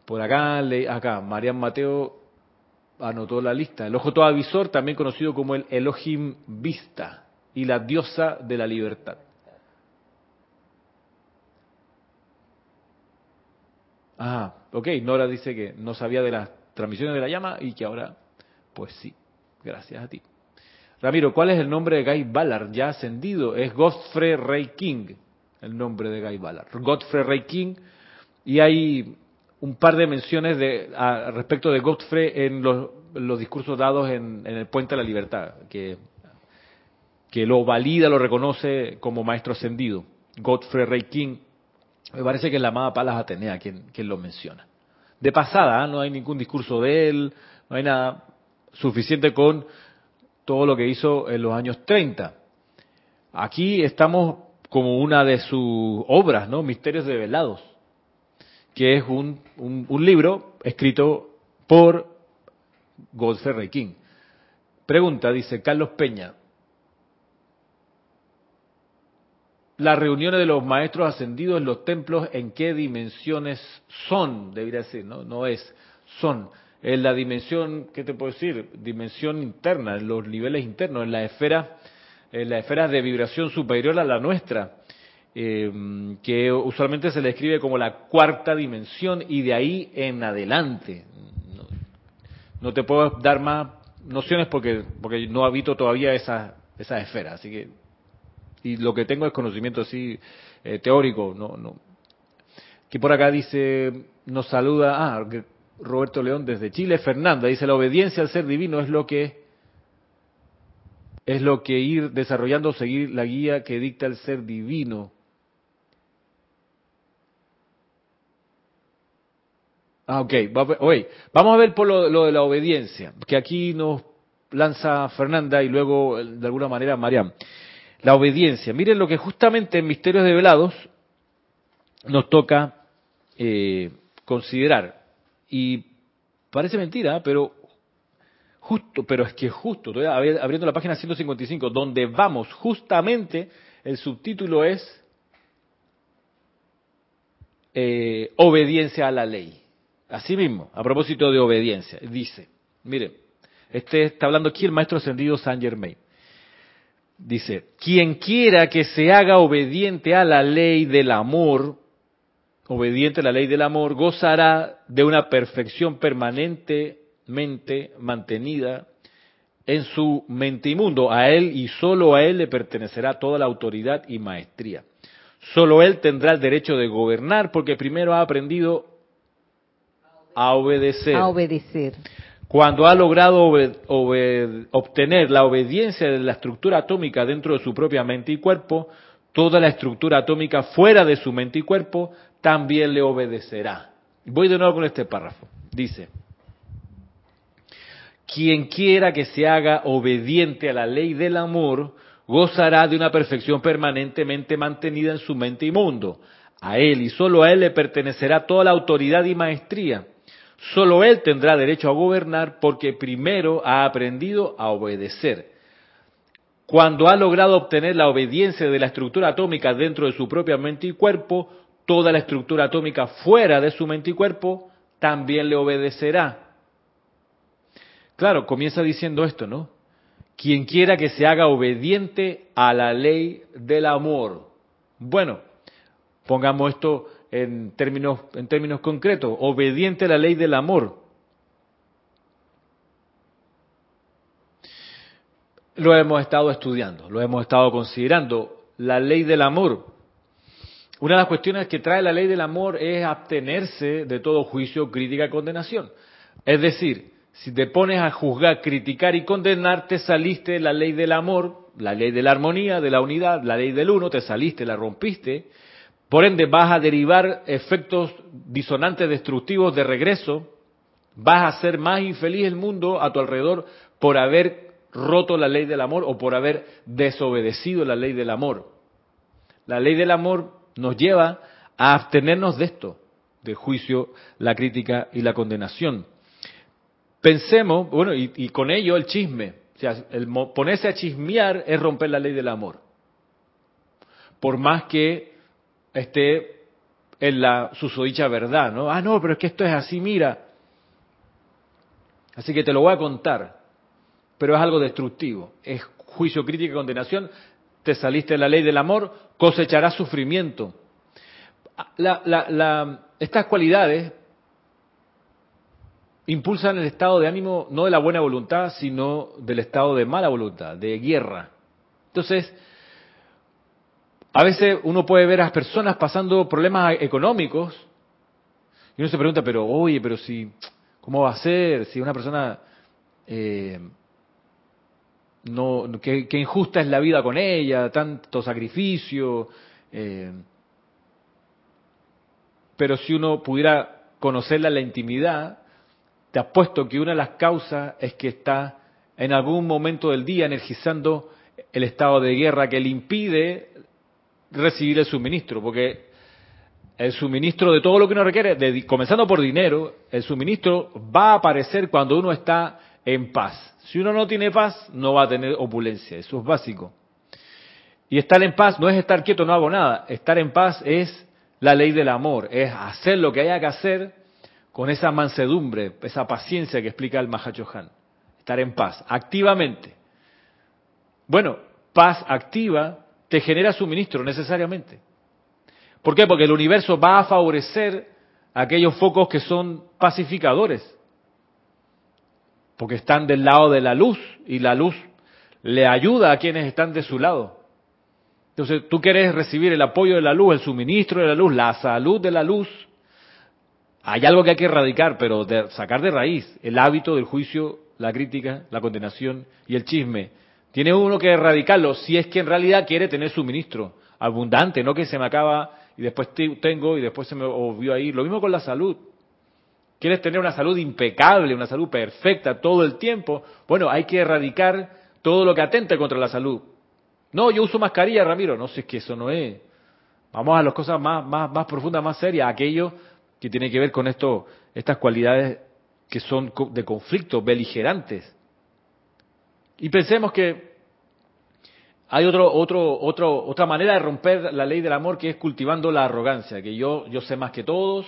Por acá, acá, Marian Mateo anotó la lista. El ojo todo avisor, también conocido como el Elohim Vista y la diosa de la libertad. Ah, ok, Nora dice que no sabía de las transmisiones de la llama y que ahora, pues sí, gracias a ti. Ramiro, ¿cuál es el nombre de Guy Ballard ya ascendido? Es Godfrey Ray King, el nombre de Guy Ballard. Godfrey Ray King, y hay un par de menciones de, respecto de Godfrey en los, discursos dados en, el Puente de la Libertad, que, que lo valida, lo reconoce como maestro ascendido. Godfrey Ray King, me parece que es la amada Palas Atenea quien, quien lo menciona. De pasada, ¿ah? no hay ningún discurso de él, no hay nada suficiente con todo lo que hizo en los años 30. Aquí estamos como una de sus obras, ¿no? Misterios develados, que es un, un, libro escrito por Godfrey King. Pregunta, dice Carlos Peña. Las reuniones de los maestros ascendidos en los templos, ¿en qué dimensiones son? Debería decir, ¿no? No es, son en la dimensión, ¿qué te puedo decir? Dimensión interna, en los niveles internos, en la esfera, en la esfera de vibración superior a la nuestra, eh, que usualmente se le describe como la cuarta dimensión y de ahí en adelante. No, te puedo dar más nociones porque, porque no habito todavía esa, esa esfera, así que, y lo que tengo es conocimiento así eh, teórico, no, no, que por acá dice, nos saluda, ah, Roberto León desde Chile, Fernanda, dice, la obediencia al ser divino es lo que es lo que ir desarrollando, seguir la guía que dicta el ser divino. Ah, ok. Vamos a ver por lo, de la obediencia, que aquí nos lanza Fernanda y luego, de alguna manera, Mariam. La obediencia. Miren lo que justamente en Misterios de Velados nos toca eh, considerar. Y parece mentira, pero justo, pero es que justo, estoy abriendo la página 155, donde vamos, justamente el subtítulo es eh, obediencia a la ley. Así mismo, a propósito de obediencia, dice, miren, este está hablando aquí el maestro ascendido Saint Germain. Dice, quien quiera que se haga obediente a la ley del amor, obediente a la ley del amor, gozará de una perfección permanentemente mantenida en su mente y mundo. A él y solo a él le pertenecerá toda la autoridad y maestría. Solo él tendrá el derecho de gobernar porque primero ha aprendido a obedecer. A obedecer. Cuando ha logrado obtener la obediencia de la estructura atómica dentro de su propia mente y cuerpo, toda la estructura atómica fuera de su mente y cuerpo también le obedecerá. Voy de nuevo con este párrafo. Dice, quien quiera que se haga obediente a la ley del amor, gozará de una perfección permanentemente mantenida en su mente y mundo. A él y solo a él le pertenecerá toda la autoridad y maestría. Solo él tendrá derecho a gobernar porque primero ha aprendido a obedecer. Cuando ha logrado obtener la obediencia de la estructura atómica dentro de su propia mente y cuerpo, toda la estructura atómica fuera de su mente y cuerpo también le obedecerá. Claro, comienza diciendo esto, ¿no? Quien quiera que se haga obediente a la ley del amor. Bueno, pongamos esto en términos, en términos concretos, obediente a la ley del amor. Lo hemos estado estudiando, lo hemos estado considerando. La ley del amor una de las cuestiones que trae la ley del amor es abstenerse de todo juicio, crítica condenación. Es decir, si te pones a juzgar, criticar y condenar, te saliste de la ley del amor, la ley de la armonía, de la unidad, la ley del uno, te saliste, la rompiste. Por ende, vas a derivar efectos disonantes destructivos de regreso, vas a hacer más infeliz el mundo a tu alrededor por haber roto la ley del amor o por haber desobedecido la ley del amor. La ley del amor nos lleva a abstenernos de esto, del juicio, la crítica y la condenación. Pensemos, bueno, y, con ello el chisme, o sea, ponerse a chismear es romper la ley del amor. Por más que esté en la susodicha verdad, ¿no? Ah, no, pero es que esto es así, mira. Así que te lo voy a contar, pero es algo destructivo, es juicio, crítica y condenación te saliste de la ley del amor, cosecharás sufrimiento. estas cualidades impulsan el estado de ánimo no de la buena voluntad, sino del estado de mala voluntad, de guerra. Entonces, a veces uno puede ver a las personas pasando problemas económicos y uno se pregunta, pero oye, pero si, ¿cómo va a ser? Si una persona eh, no, qué, injusta es la vida con ella, tanto sacrificio. Eh, pero si uno pudiera conocerla en la intimidad, te apuesto que una de las causas es que está en algún momento del día energizando el estado de guerra que le impide recibir el suministro, porque el suministro de todo lo que uno requiere, comenzando por dinero, el suministro va a aparecer cuando uno está en paz. Si uno no tiene paz, no va a tener opulencia, eso es básico. Y estar en paz no es estar quieto, no hago nada. Estar en paz es la ley del amor, es hacer lo que haya que hacer con esa mansedumbre, esa paciencia que explica el Mahachohan. Estar en paz, activamente. Bueno, paz activa te genera suministro necesariamente. ¿Por qué? Porque el universo va a favorecer aquellos focos que son pacificadores porque están del lado de la luz y la luz le ayuda a quienes están de su lado. Entonces, tú quieres recibir el apoyo de la luz, el suministro de la luz, la salud de la luz. Hay algo que hay que erradicar, pero de, sacar de raíz el hábito del juicio, la crítica, la condenación y el chisme. Tiene uno que erradicarlo si es que en realidad quiere tener suministro abundante, no que se me acaba y después tengo y después se me volvió ahí. Lo mismo con la salud. ¿Quieres tener una salud impecable, una salud perfecta todo el tiempo? Bueno, hay que erradicar todo lo que atente contra la salud. No, yo uso mascarilla, Ramiro. No sé, es eso no es. Vamos a las cosas más, más, más profundas, más serias, aquello que tiene que ver con esto, estas cualidades que son de conflicto, beligerantes. Y pensemos que hay otro, otro, otro, otra manera de romper la ley del amor que es cultivando la arrogancia, que yo, yo sé más que todos,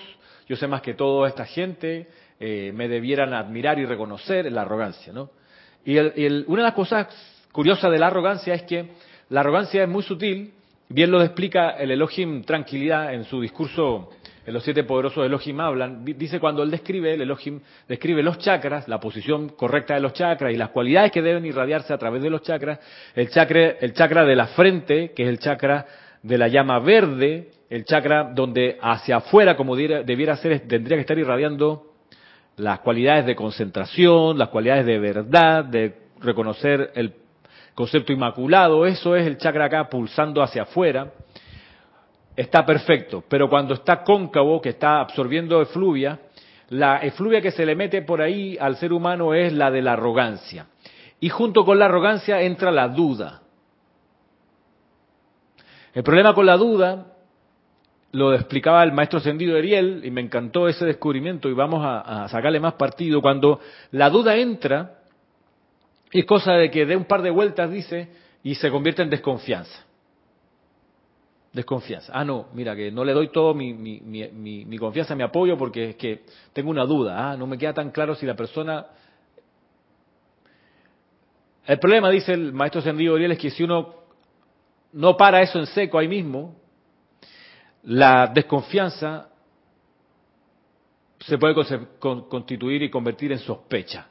yo sé más que toda esta gente, eh, me debieran admirar y reconocer la arrogancia, ¿no? Y una de las cosas curiosas de la arrogancia es que la arrogancia es muy sutil, bien lo explica el Elohim Tranquilidad en su discurso en los siete poderosos Elohim hablan, dice cuando él describe, el Elohim describe los chakras, la posición correcta de los chakras y las cualidades que deben irradiarse a través de los chakras, el chakra, el chakra de la frente, que es el chakra de la llama verde, el chakra donde hacia afuera, como debiera ser, tendría que estar irradiando las cualidades de concentración, las cualidades de verdad, de reconocer el concepto inmaculado, eso es el chakra acá pulsando hacia afuera, está perfecto, pero cuando está cóncavo, que está absorbiendo efluvia, la efluvia que se le mete por ahí al ser humano es la de la arrogancia. Y junto con la arrogancia entra la duda. El problema con la duda lo explicaba el maestro Sendido Ariel y me encantó ese descubrimiento y vamos a, sacarle más partido. Cuando la duda entra, es cosa de que dé un par de vueltas, dice, y se convierte en desconfianza. Desconfianza. Ah, no, mira, que no le doy todo mi, mi, confianza, mi apoyo, porque es que tengo una duda. Ah, no me queda tan claro si la persona... El problema, dice el maestro Sendido Ariel, es que si uno no para eso en seco ahí mismo, la desconfianza se puede constituir y convertir en sospecha.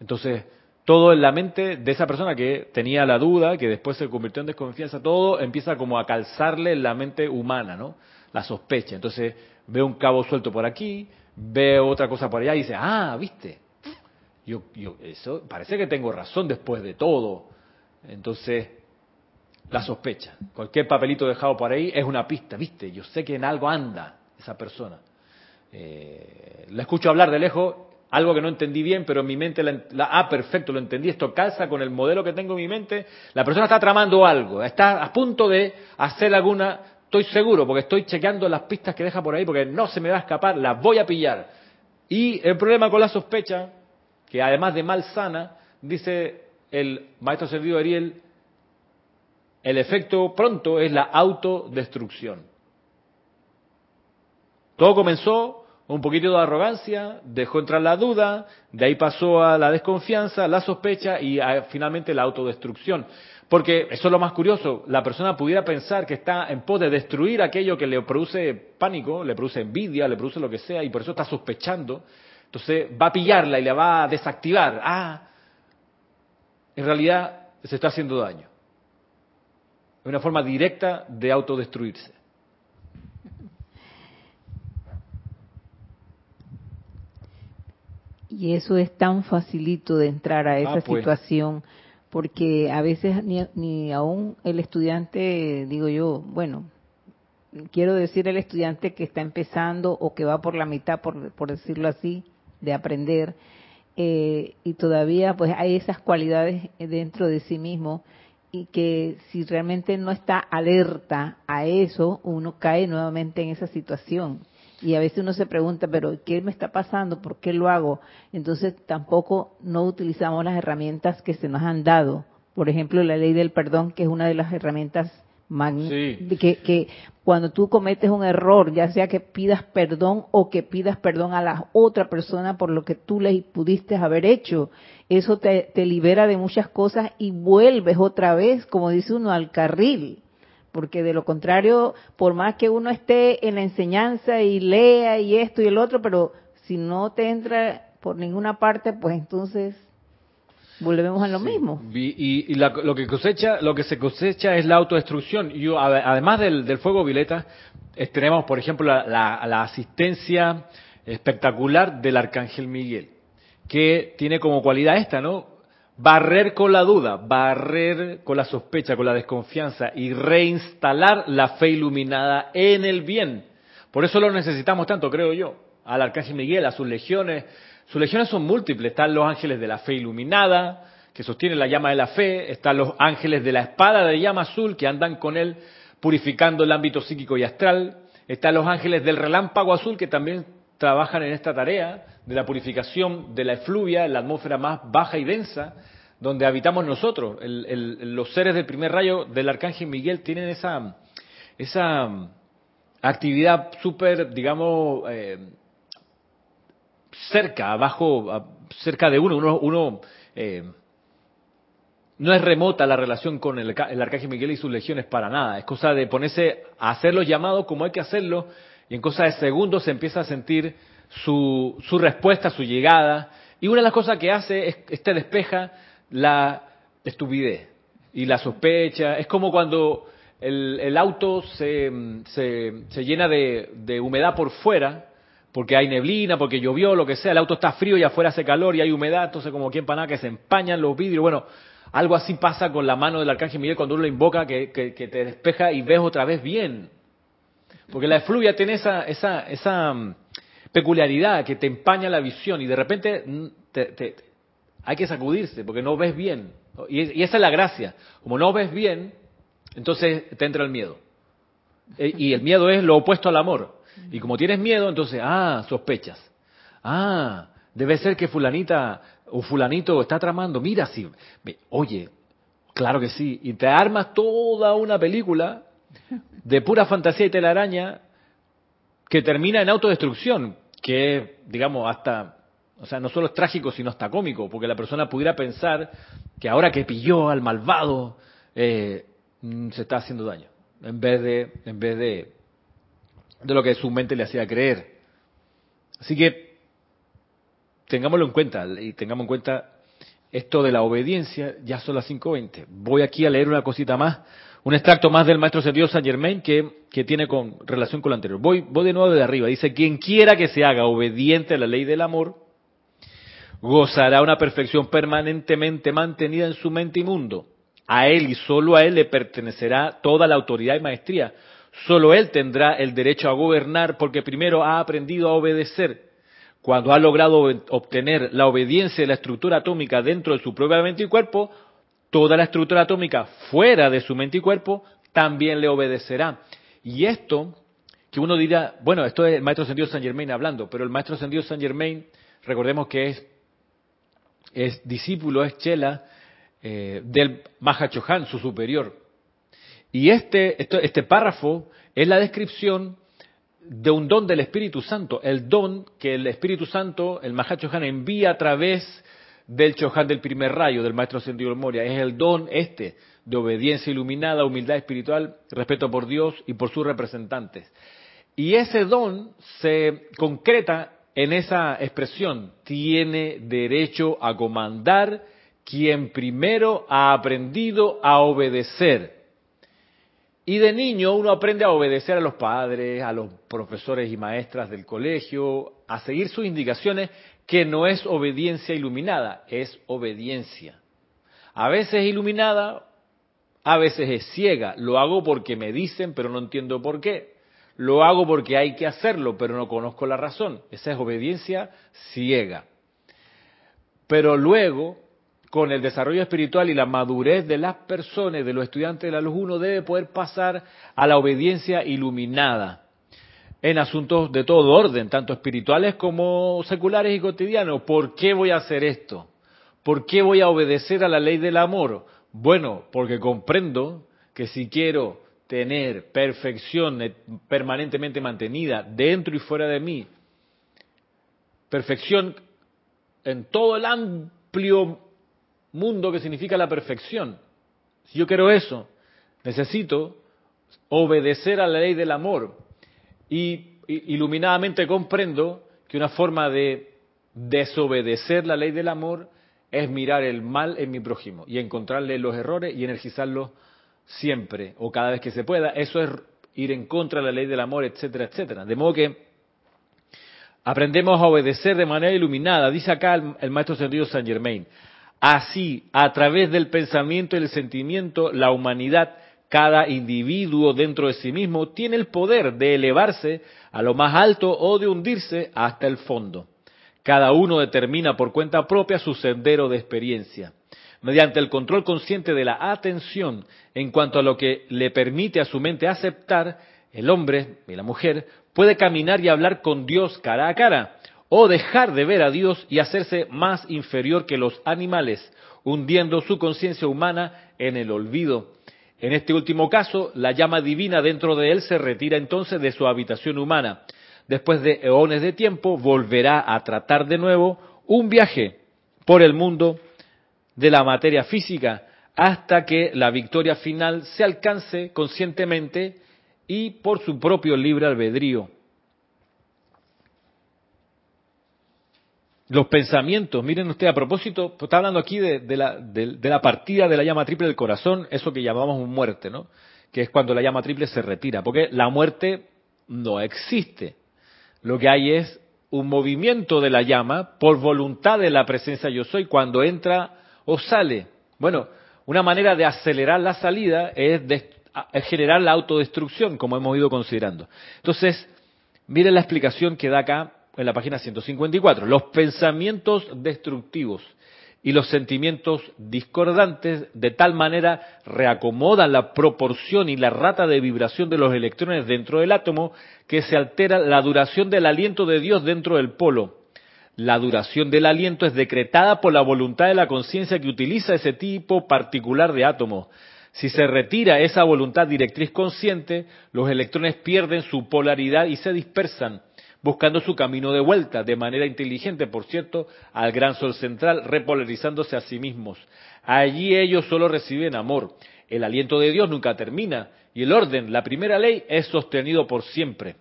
Entonces, todo en la mente de esa persona que tenía la duda, que después se convirtió en desconfianza, todo empieza como a calzarle en la mente humana, ¿no? La sospecha. Entonces ve un cabo suelto por aquí, ve otra cosa por allá y dice, ah, viste, yo, yo, eso parece que tengo razón después de todo. Entonces, la sospecha. Cualquier papelito dejado por ahí es una pista, viste, yo sé que en algo anda esa persona. Eh, la escucho hablar de lejos algo que no entendí bien, pero en mi mente, la, ah, perfecto, lo entendí, esto calza con el modelo que tengo en mi mente, la persona está tramando algo, está a punto de hacer alguna, estoy seguro, porque estoy chequeando las pistas que deja por ahí, porque no se me va a escapar, las voy a pillar. Y el problema con la sospecha, que además de mal sana, dice el maestro servido Ariel, el efecto pronto es la autodestrucción. Todo comenzó un poquito de arrogancia, dejó entrar la duda, de ahí pasó a la desconfianza, la sospecha y finalmente la autodestrucción. Porque eso es lo más curioso, la persona pudiera pensar que está en pos de destruir aquello que le produce pánico, le produce envidia, le produce lo que sea, y por eso está sospechando. Entonces va a pillarla y la va a desactivar. Ah, en realidad se está haciendo daño. Una forma directa de autodestruirse. Y eso es tan facilito de entrar a esa ah, pues. situación, porque a veces ni, ni aún el estudiante, digo yo, bueno, quiero decir el estudiante que está empezando o que va por la mitad, por, por decirlo así, de aprender, eh, y todavía pues hay esas cualidades dentro de sí mismo que si realmente no está alerta a eso, uno cae nuevamente en esa situación. Y a veces uno se pregunta, pero ¿qué me está pasando? ¿Por qué lo hago? Entonces tampoco no utilizamos las herramientas que se nos han dado. Por ejemplo, la ley del perdón, que es una de las herramientas que, que cuando tú cometes un error, ya sea que pidas perdón o que pidas perdón a la otra persona por lo que tú le pudiste haber hecho, eso te, te libera de muchas cosas y vuelves otra vez, como dice uno, al carril. Porque de lo contrario, por más que uno esté en la enseñanza y lea y esto y el otro, pero si no te entra por ninguna parte, pues entonces... Volvemos a lo mismo. Y, lo que cosecha, lo que se cosecha es la autodestrucción. Y además del, fuego violeta, tenemos, por ejemplo, la, asistencia espectacular del arcángel Miguel, que tiene como cualidad esta, ¿no? Barrer con la duda, barrer con la sospecha, con la desconfianza y reinstalar la fe iluminada en el bien. Por eso lo necesitamos tanto, creo yo, al arcángel Miguel, a sus legiones, sus legiones son múltiples. Están los ángeles de la fe iluminada, que sostienen la llama de la fe. Están los ángeles de la espada de llama azul, que andan con él purificando el ámbito psíquico y astral. Están los ángeles del relámpago azul, que también trabajan en esta tarea de la purificación de la efluvia, la atmósfera más baja y densa, donde habitamos nosotros. los seres del primer rayo del arcángel Miguel tienen esa, esa actividad súper, digamos, eh, cerca, abajo, cerca de uno. Uno, eh, no es remota la relación con el, Arcángel Miguel y sus legiones para nada. Es cosa de ponerse a hacer los llamados como hay que hacerlo y en cosa de segundos se empieza a sentir su, su respuesta, su llegada. Y una de las cosas que hace es, este despeja la estupidez y la sospecha. Es como cuando el, auto se, se, llena de, de humedad por fuera porque hay neblina, porque llovió, lo que sea, el auto está frío y afuera hace calor y hay humedad, entonces como quien para que se empañan los vidrios. Bueno, algo así pasa con la mano del arcángel Miguel cuando uno lo invoca, que, te despeja y ves otra vez bien. Porque la efluvia tiene esa, esa, esa mm, peculiaridad que te empaña la visión y de repente mm, te, hay que sacudirse porque no ves bien. Y, y, esa es la gracia. Como no ves bien, entonces te entra el miedo. E, y el miedo es lo opuesto al amor. Y como tienes miedo, entonces, ah, sospechas. Ah, debe ser que fulanita o fulanito está tramando. Mira, si, oye, claro que sí. Y te armas toda una película de pura fantasía y telaraña que termina en autodestrucción, que digamos, hasta, o sea, no solo es trágico, sino hasta cómico, porque la persona pudiera pensar que ahora que pilló al malvado, eh, mm, se está haciendo daño, en vez de, en vez de de lo que su mente le hacía creer. Así que tengámoslo en cuenta y tengamos en cuenta esto de la obediencia, ya son las 5.20. Voy aquí a leer una cosita más, un extracto más del maestro sentido Saint Germain que, que tiene con, relación con lo anterior. Voy, voy de nuevo de arriba. Dice, quien quiera que se haga obediente a la ley del amor, gozará una perfección permanentemente mantenida en su mente y mundo. A él y solo a él le pertenecerá toda la autoridad y maestría, Solo él tendrá el derecho a gobernar porque primero ha aprendido a obedecer. Cuando ha logrado obtener la obediencia de la estructura atómica dentro de su propia mente y cuerpo, toda la estructura atómica fuera de su mente y cuerpo también le obedecerá. Y esto, que uno dirá, bueno, esto es el maestro Sendido San Germain hablando, pero el maestro Sendido San Germain, recordemos que es, discípulo, es chela eh, del Mahachohan, su superior. Y este, este párrafo es la descripción de un don del Espíritu Santo, el don que el Espíritu Santo, el Mahachohan, envía a través del Chohan del primer rayo, del Maestro Sentido Moria. Es el don este de obediencia iluminada, humildad espiritual, respeto por Dios y por sus representantes. Y ese don se concreta en esa expresión, tiene derecho a comandar quien primero ha aprendido a obedecer. Y de niño uno aprende a obedecer a los padres, a los profesores y maestras del colegio, a seguir sus indicaciones, que no es obediencia iluminada, es obediencia. A veces iluminada, a veces es ciega. Lo hago porque me dicen, pero no entiendo por qué. Lo hago porque hay que hacerlo, pero no conozco la razón. Esa es obediencia ciega. Pero luego con el desarrollo espiritual y la madurez de las personas, de los estudiantes de la luz, uno debe poder pasar a la obediencia iluminada en asuntos de todo orden, tanto espirituales como seculares y cotidianos. ¿Por qué voy a hacer esto? ¿Por qué voy a obedecer a la ley del amor? Bueno, porque comprendo que si quiero tener perfección permanentemente mantenida dentro y fuera de mí, perfección en todo el amplio mundo que significa la perfección. Si yo quiero eso, necesito obedecer a la ley del amor. Y iluminadamente comprendo que una forma de desobedecer la ley del amor es mirar el mal en mi prójimo y encontrarle los errores y energizarlos siempre o cada vez que se pueda. Eso es ir en contra de la ley del amor, etcétera, etcétera. De modo que aprendemos a obedecer de manera iluminada, dice acá el, maestro sentido Saint Germain. Así, a través del pensamiento y el sentimiento, la humanidad, cada individuo dentro de sí mismo, tiene el poder de elevarse a lo más alto o de hundirse hasta el fondo. Cada uno determina por cuenta propia su sendero de experiencia. Mediante el control consciente de la atención en cuanto a lo que le permite a su mente aceptar, el hombre y la mujer puede caminar y hablar con Dios cara a cara, o dejar de ver a Dios y hacerse más inferior que los animales, hundiendo su conciencia humana en el olvido. En este último caso, la llama divina dentro de él se retira entonces de su habitación humana después de eones de tiempo, volverá a tratar de nuevo un viaje por el mundo de la materia física hasta que la victoria final se alcance conscientemente y por su propio libre albedrío. Los pensamientos, miren ustedes, a propósito, está hablando aquí de, la, de, partida de la llama triple del corazón, eso que llamamos muerte, ¿no? Que es cuando la llama triple se retira, porque la muerte no existe. Lo que hay es un movimiento de la llama por voluntad de la presencia yo soy cuando entra o sale. Bueno, una manera de acelerar la salida es, generar la autodestrucción, como hemos ido considerando. Entonces, miren la explicación que da acá en la página 154. Los pensamientos destructivos y los sentimientos discordantes de tal manera reacomodan la proporción y la rata de vibración de los electrones dentro del átomo que se altera la duración del aliento de Dios dentro del polo. La duración del aliento es decretada por la voluntad de la conciencia que utiliza ese tipo particular de átomo. Si se retira esa voluntad directriz consciente, los electrones pierden su polaridad y se dispersan buscando su camino de vuelta, de manera inteligente, por cierto, al gran sol central, repolarizándose a sí mismos. Allí ellos solo reciben amor. El aliento de Dios nunca termina y el orden, la primera ley, es sostenido por siempre.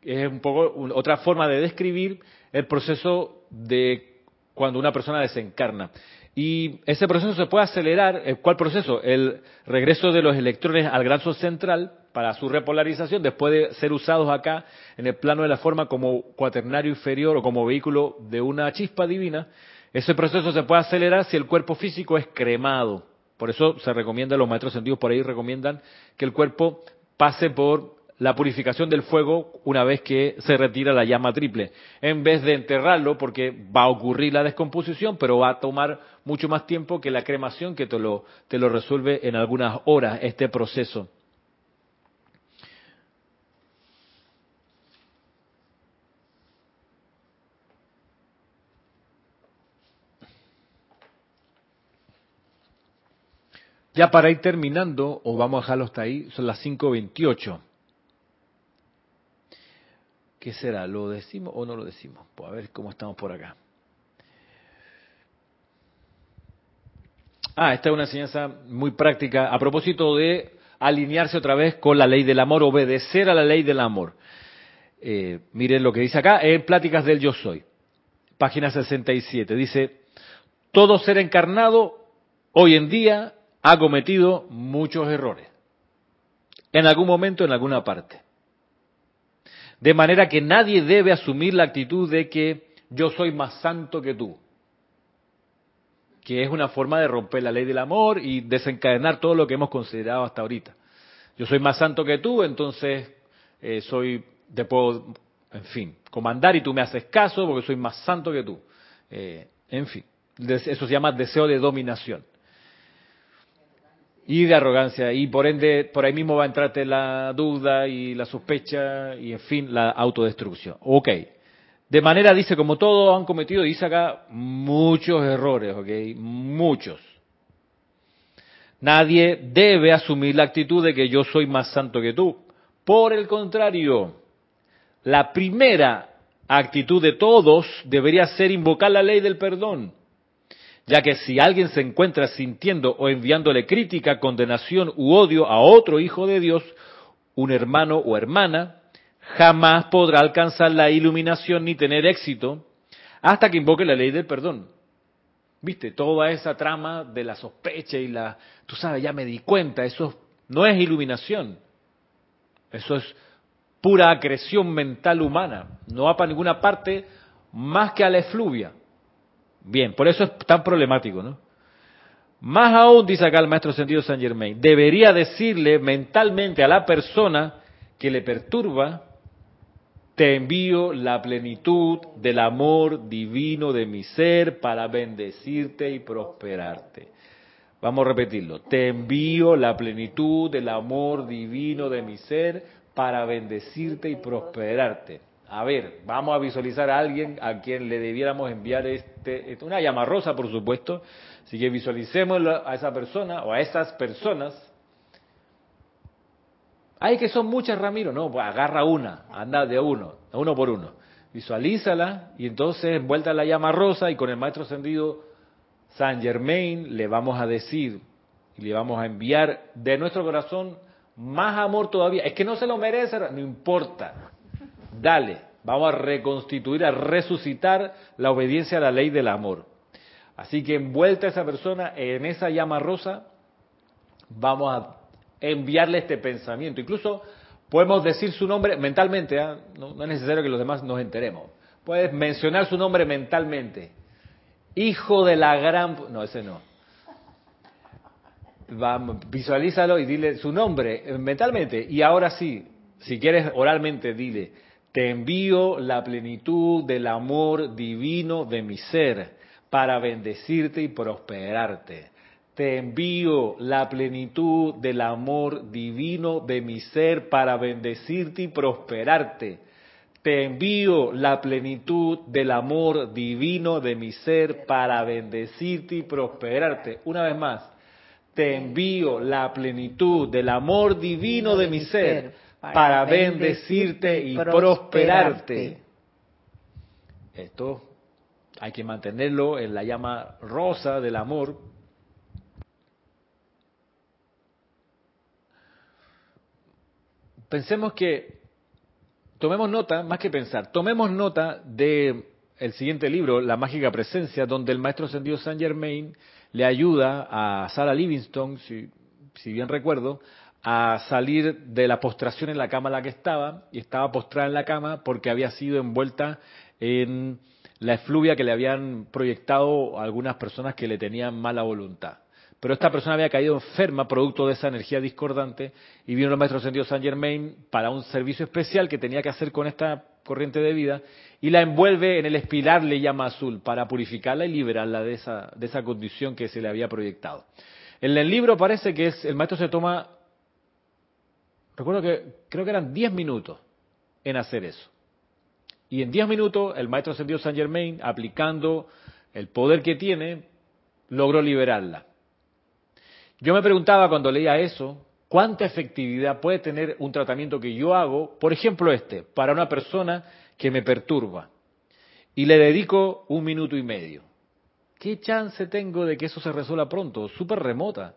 Es un poco otra forma de describir el proceso de cuando una persona desencarna. Y ese proceso se puede acelerar. ¿Cuál proceso? El regreso de los electrones al gran sol central para su repolarización, después de ser usados acá en el plano de la forma como cuaternario inferior o como vehículo de una chispa divina, ese proceso se puede acelerar si el cuerpo físico es cremado. Por eso se recomienda, los maestros sentidos por ahí recomiendan que el cuerpo pase por la purificación del fuego una vez que se retira la llama triple, en vez de enterrarlo, porque va a ocurrir la descomposición, pero va a tomar mucho más tiempo que la cremación que te lo, te lo resuelve en algunas horas este proceso. Ya para ir terminando, o vamos a dejarlo hasta ahí, son las 5.28. ¿Qué será? ¿Lo decimos o no lo decimos? Pues a ver cómo estamos por acá. Ah, esta es una enseñanza muy práctica a propósito de alinearse otra vez con la ley del amor, obedecer a la ley del amor. Eh, miren lo que dice acá en Pláticas del Yo Soy, página 67. Dice, todo ser encarnado hoy en día ha cometido muchos errores. En algún momento, en alguna parte. De manera que nadie debe asumir la actitud de que yo soy más santo que tú. Que es una forma de romper la ley del amor y desencadenar todo lo que hemos considerado hasta ahorita. Yo soy más santo que tú, entonces eh, soy, te puedo, en fin, comandar y tú me haces caso porque soy más santo que tú. Eh, en fin, eso se llama deseo de dominación y de arrogancia y por ende por ahí mismo va a entrarte la duda y la sospecha y en fin la autodestrucción. Ok. De manera dice como todos han cometido dice acá muchos errores, ok, muchos. Nadie debe asumir la actitud de que yo soy más santo que tú. Por el contrario, la primera actitud de todos debería ser invocar la ley del perdón ya que si alguien se encuentra sintiendo o enviándole crítica, condenación u odio a otro hijo de Dios, un hermano o hermana, jamás podrá alcanzar la iluminación ni tener éxito hasta que invoque la ley del perdón. ¿Viste? Toda esa trama de la sospecha y la... Tú sabes, ya me di cuenta, eso no es iluminación. Eso es pura acreción mental humana. No va para ninguna parte más que a la efluvia. Bien, por eso es tan problemático, ¿no? Más aún, dice acá el maestro sentido Saint Germain, debería decirle mentalmente a la persona que le perturba, te envío la plenitud del amor divino de mi ser para bendecirte y prosperarte. Vamos a repetirlo. Te envío la plenitud del amor divino de mi ser para bendecirte y prosperarte. A ver, vamos a visualizar a alguien a quien le debiéramos enviar este, una llama rosa, por supuesto. Así que visualicemos a esa persona o a esas personas. Hay que son muchas, Ramiro. No, pues agarra una, anda de uno, uno por uno. Visualízala y entonces envuelta la llama rosa y con el maestro ascendido San Germain le vamos a decir y le vamos a enviar de nuestro corazón más amor todavía. Es que no se lo merece, no importa dale, vamos a reconstituir, a resucitar la obediencia a la ley del amor. Así que envuelta esa persona en esa llama rosa, vamos a enviarle este pensamiento. Incluso podemos decir su nombre mentalmente, ¿ah? no, es necesario que los demás nos enteremos. Puedes mencionar su nombre mentalmente. Hijo de la gran... No, ese no. visualízalo y dile su nombre mentalmente. Y ahora sí, si quieres oralmente, dile, te envío la plenitud del amor divino de mi ser para bendecirte y prosperarte. Te envío la plenitud del amor divino de mi ser para bendecirte y prosperarte. Te envío la plenitud del amor divino de mi ser para bendecirte y prosperarte. Una vez más, te envío la plenitud del amor divino de mi ser para bendecirte y prosperarte. Esto hay que mantenerlo en la llama rosa del amor. Pensemos que, tomemos nota, más que pensar, tomemos nota de el siguiente libro, La mágica presencia, donde el maestro ascendido Saint Germain le ayuda a Sarah Livingstone, si, si bien recuerdo, a salir de la postración en la cama en la que estaba, y estaba postrada en la cama porque había sido envuelta en la efluvia que le habían proyectado algunas personas que le tenían mala voluntad. Pero esta persona había caído enferma producto de esa energía discordante y vino el maestro sentido Saint Germain para un servicio especial que tenía que hacer con esta corriente de vida y la envuelve en el espiral le llama azul para purificarla y liberarla de esa, de esa condición que se le había proyectado. En el libro parece que es, el maestro se toma Recuerdo que creo que eran 10 minutos en hacer eso. Y en 10 minutos el maestro ascendido Saint Germain, aplicando el poder que tiene, logró liberarla. Yo me preguntaba cuando leía eso, ¿cuánta efectividad puede tener un tratamiento que yo hago, por ejemplo este, para una persona que me perturba? Y le dedico un minuto y medio. ¿Qué chance tengo de que eso se resuelva pronto? Súper remota.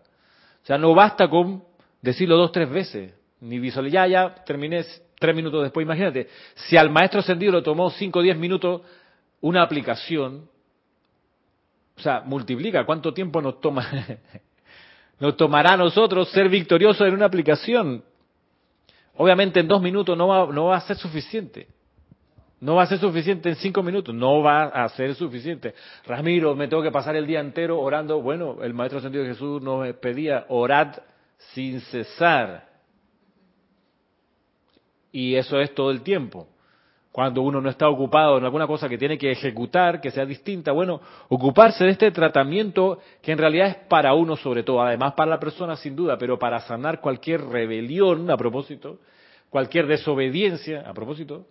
O sea, no basta con decirlo dos, tres veces ni visualizar, ya, ya terminé tres minutos después. Imagínate, si al maestro ascendido le tomó cinco o diez minutos una aplicación, o sea, multiplica, ¿cuánto tiempo nos toma? nos tomará a nosotros ser victoriosos en una aplicación. Obviamente en dos minutos no va, no va a ser suficiente. No va a ser suficiente en cinco minutos, no va a ser suficiente. Ramiro, me tengo que pasar el día entero orando. Bueno, el Maestro Ascendido Jesús nos pedía, orad sin cesar. Y eso es todo el tiempo. Cuando uno no está ocupado en alguna cosa que tiene que ejecutar, que sea distinta, bueno, ocuparse de este tratamiento que en realidad es para uno sobre todo, además para la persona sin duda, pero para sanar cualquier rebelión a propósito, cualquier desobediencia a propósito,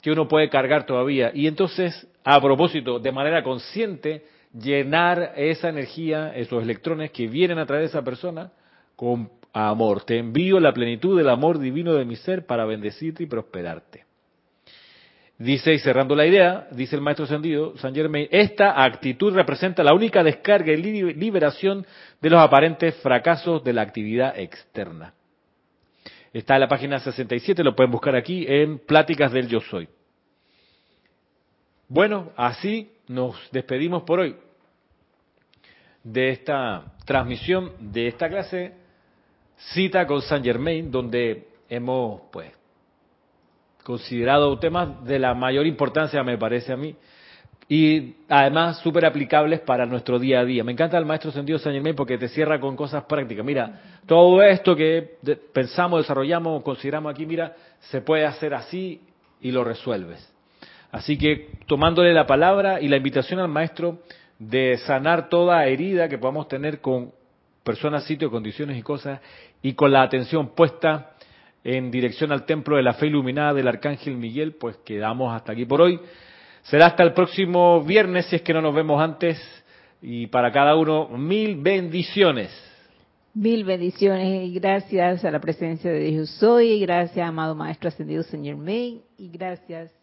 que uno puede cargar todavía. Y entonces, a propósito, de manera consciente, llenar esa energía, esos electrones que vienen a través de esa persona, con amor. Te envío la plenitud del amor divino de mi ser para bendecirte y prosperarte. Dice, y cerrando la idea, dice el maestro ascendido, San Germain, esta actitud representa la única descarga y liberación de los aparentes fracasos de la actividad externa. Está en la página 67, lo pueden buscar aquí en Pláticas del Yo Soy. Bueno, así nos despedimos por hoy. de esta transmisión de esta clase, cita con Saint Germain, donde hemos pues considerado temas de la mayor importancia, me parece a mí, y además súper aplicables para nuestro día a día. Me encanta el maestro sentido Saint Germain porque te cierra con cosas prácticas. Mira, todo esto que pensamos, desarrollamos, consideramos aquí, mira, se puede hacer así y lo resuelves. Así que tomándole la palabra y la invitación al maestro de sanar toda herida que podamos tener con personas, sitios, condiciones y cosas, y con la atención puesta en dirección al templo de la fe iluminada del Arcángel Miguel, pues quedamos hasta aquí por hoy. Será hasta el próximo viernes, si es que no nos vemos antes, y para cada uno mil bendiciones. Mil bendiciones y gracias a la presencia de Dios hoy, gracias, amado Maestro Ascendido Señor May, y gracias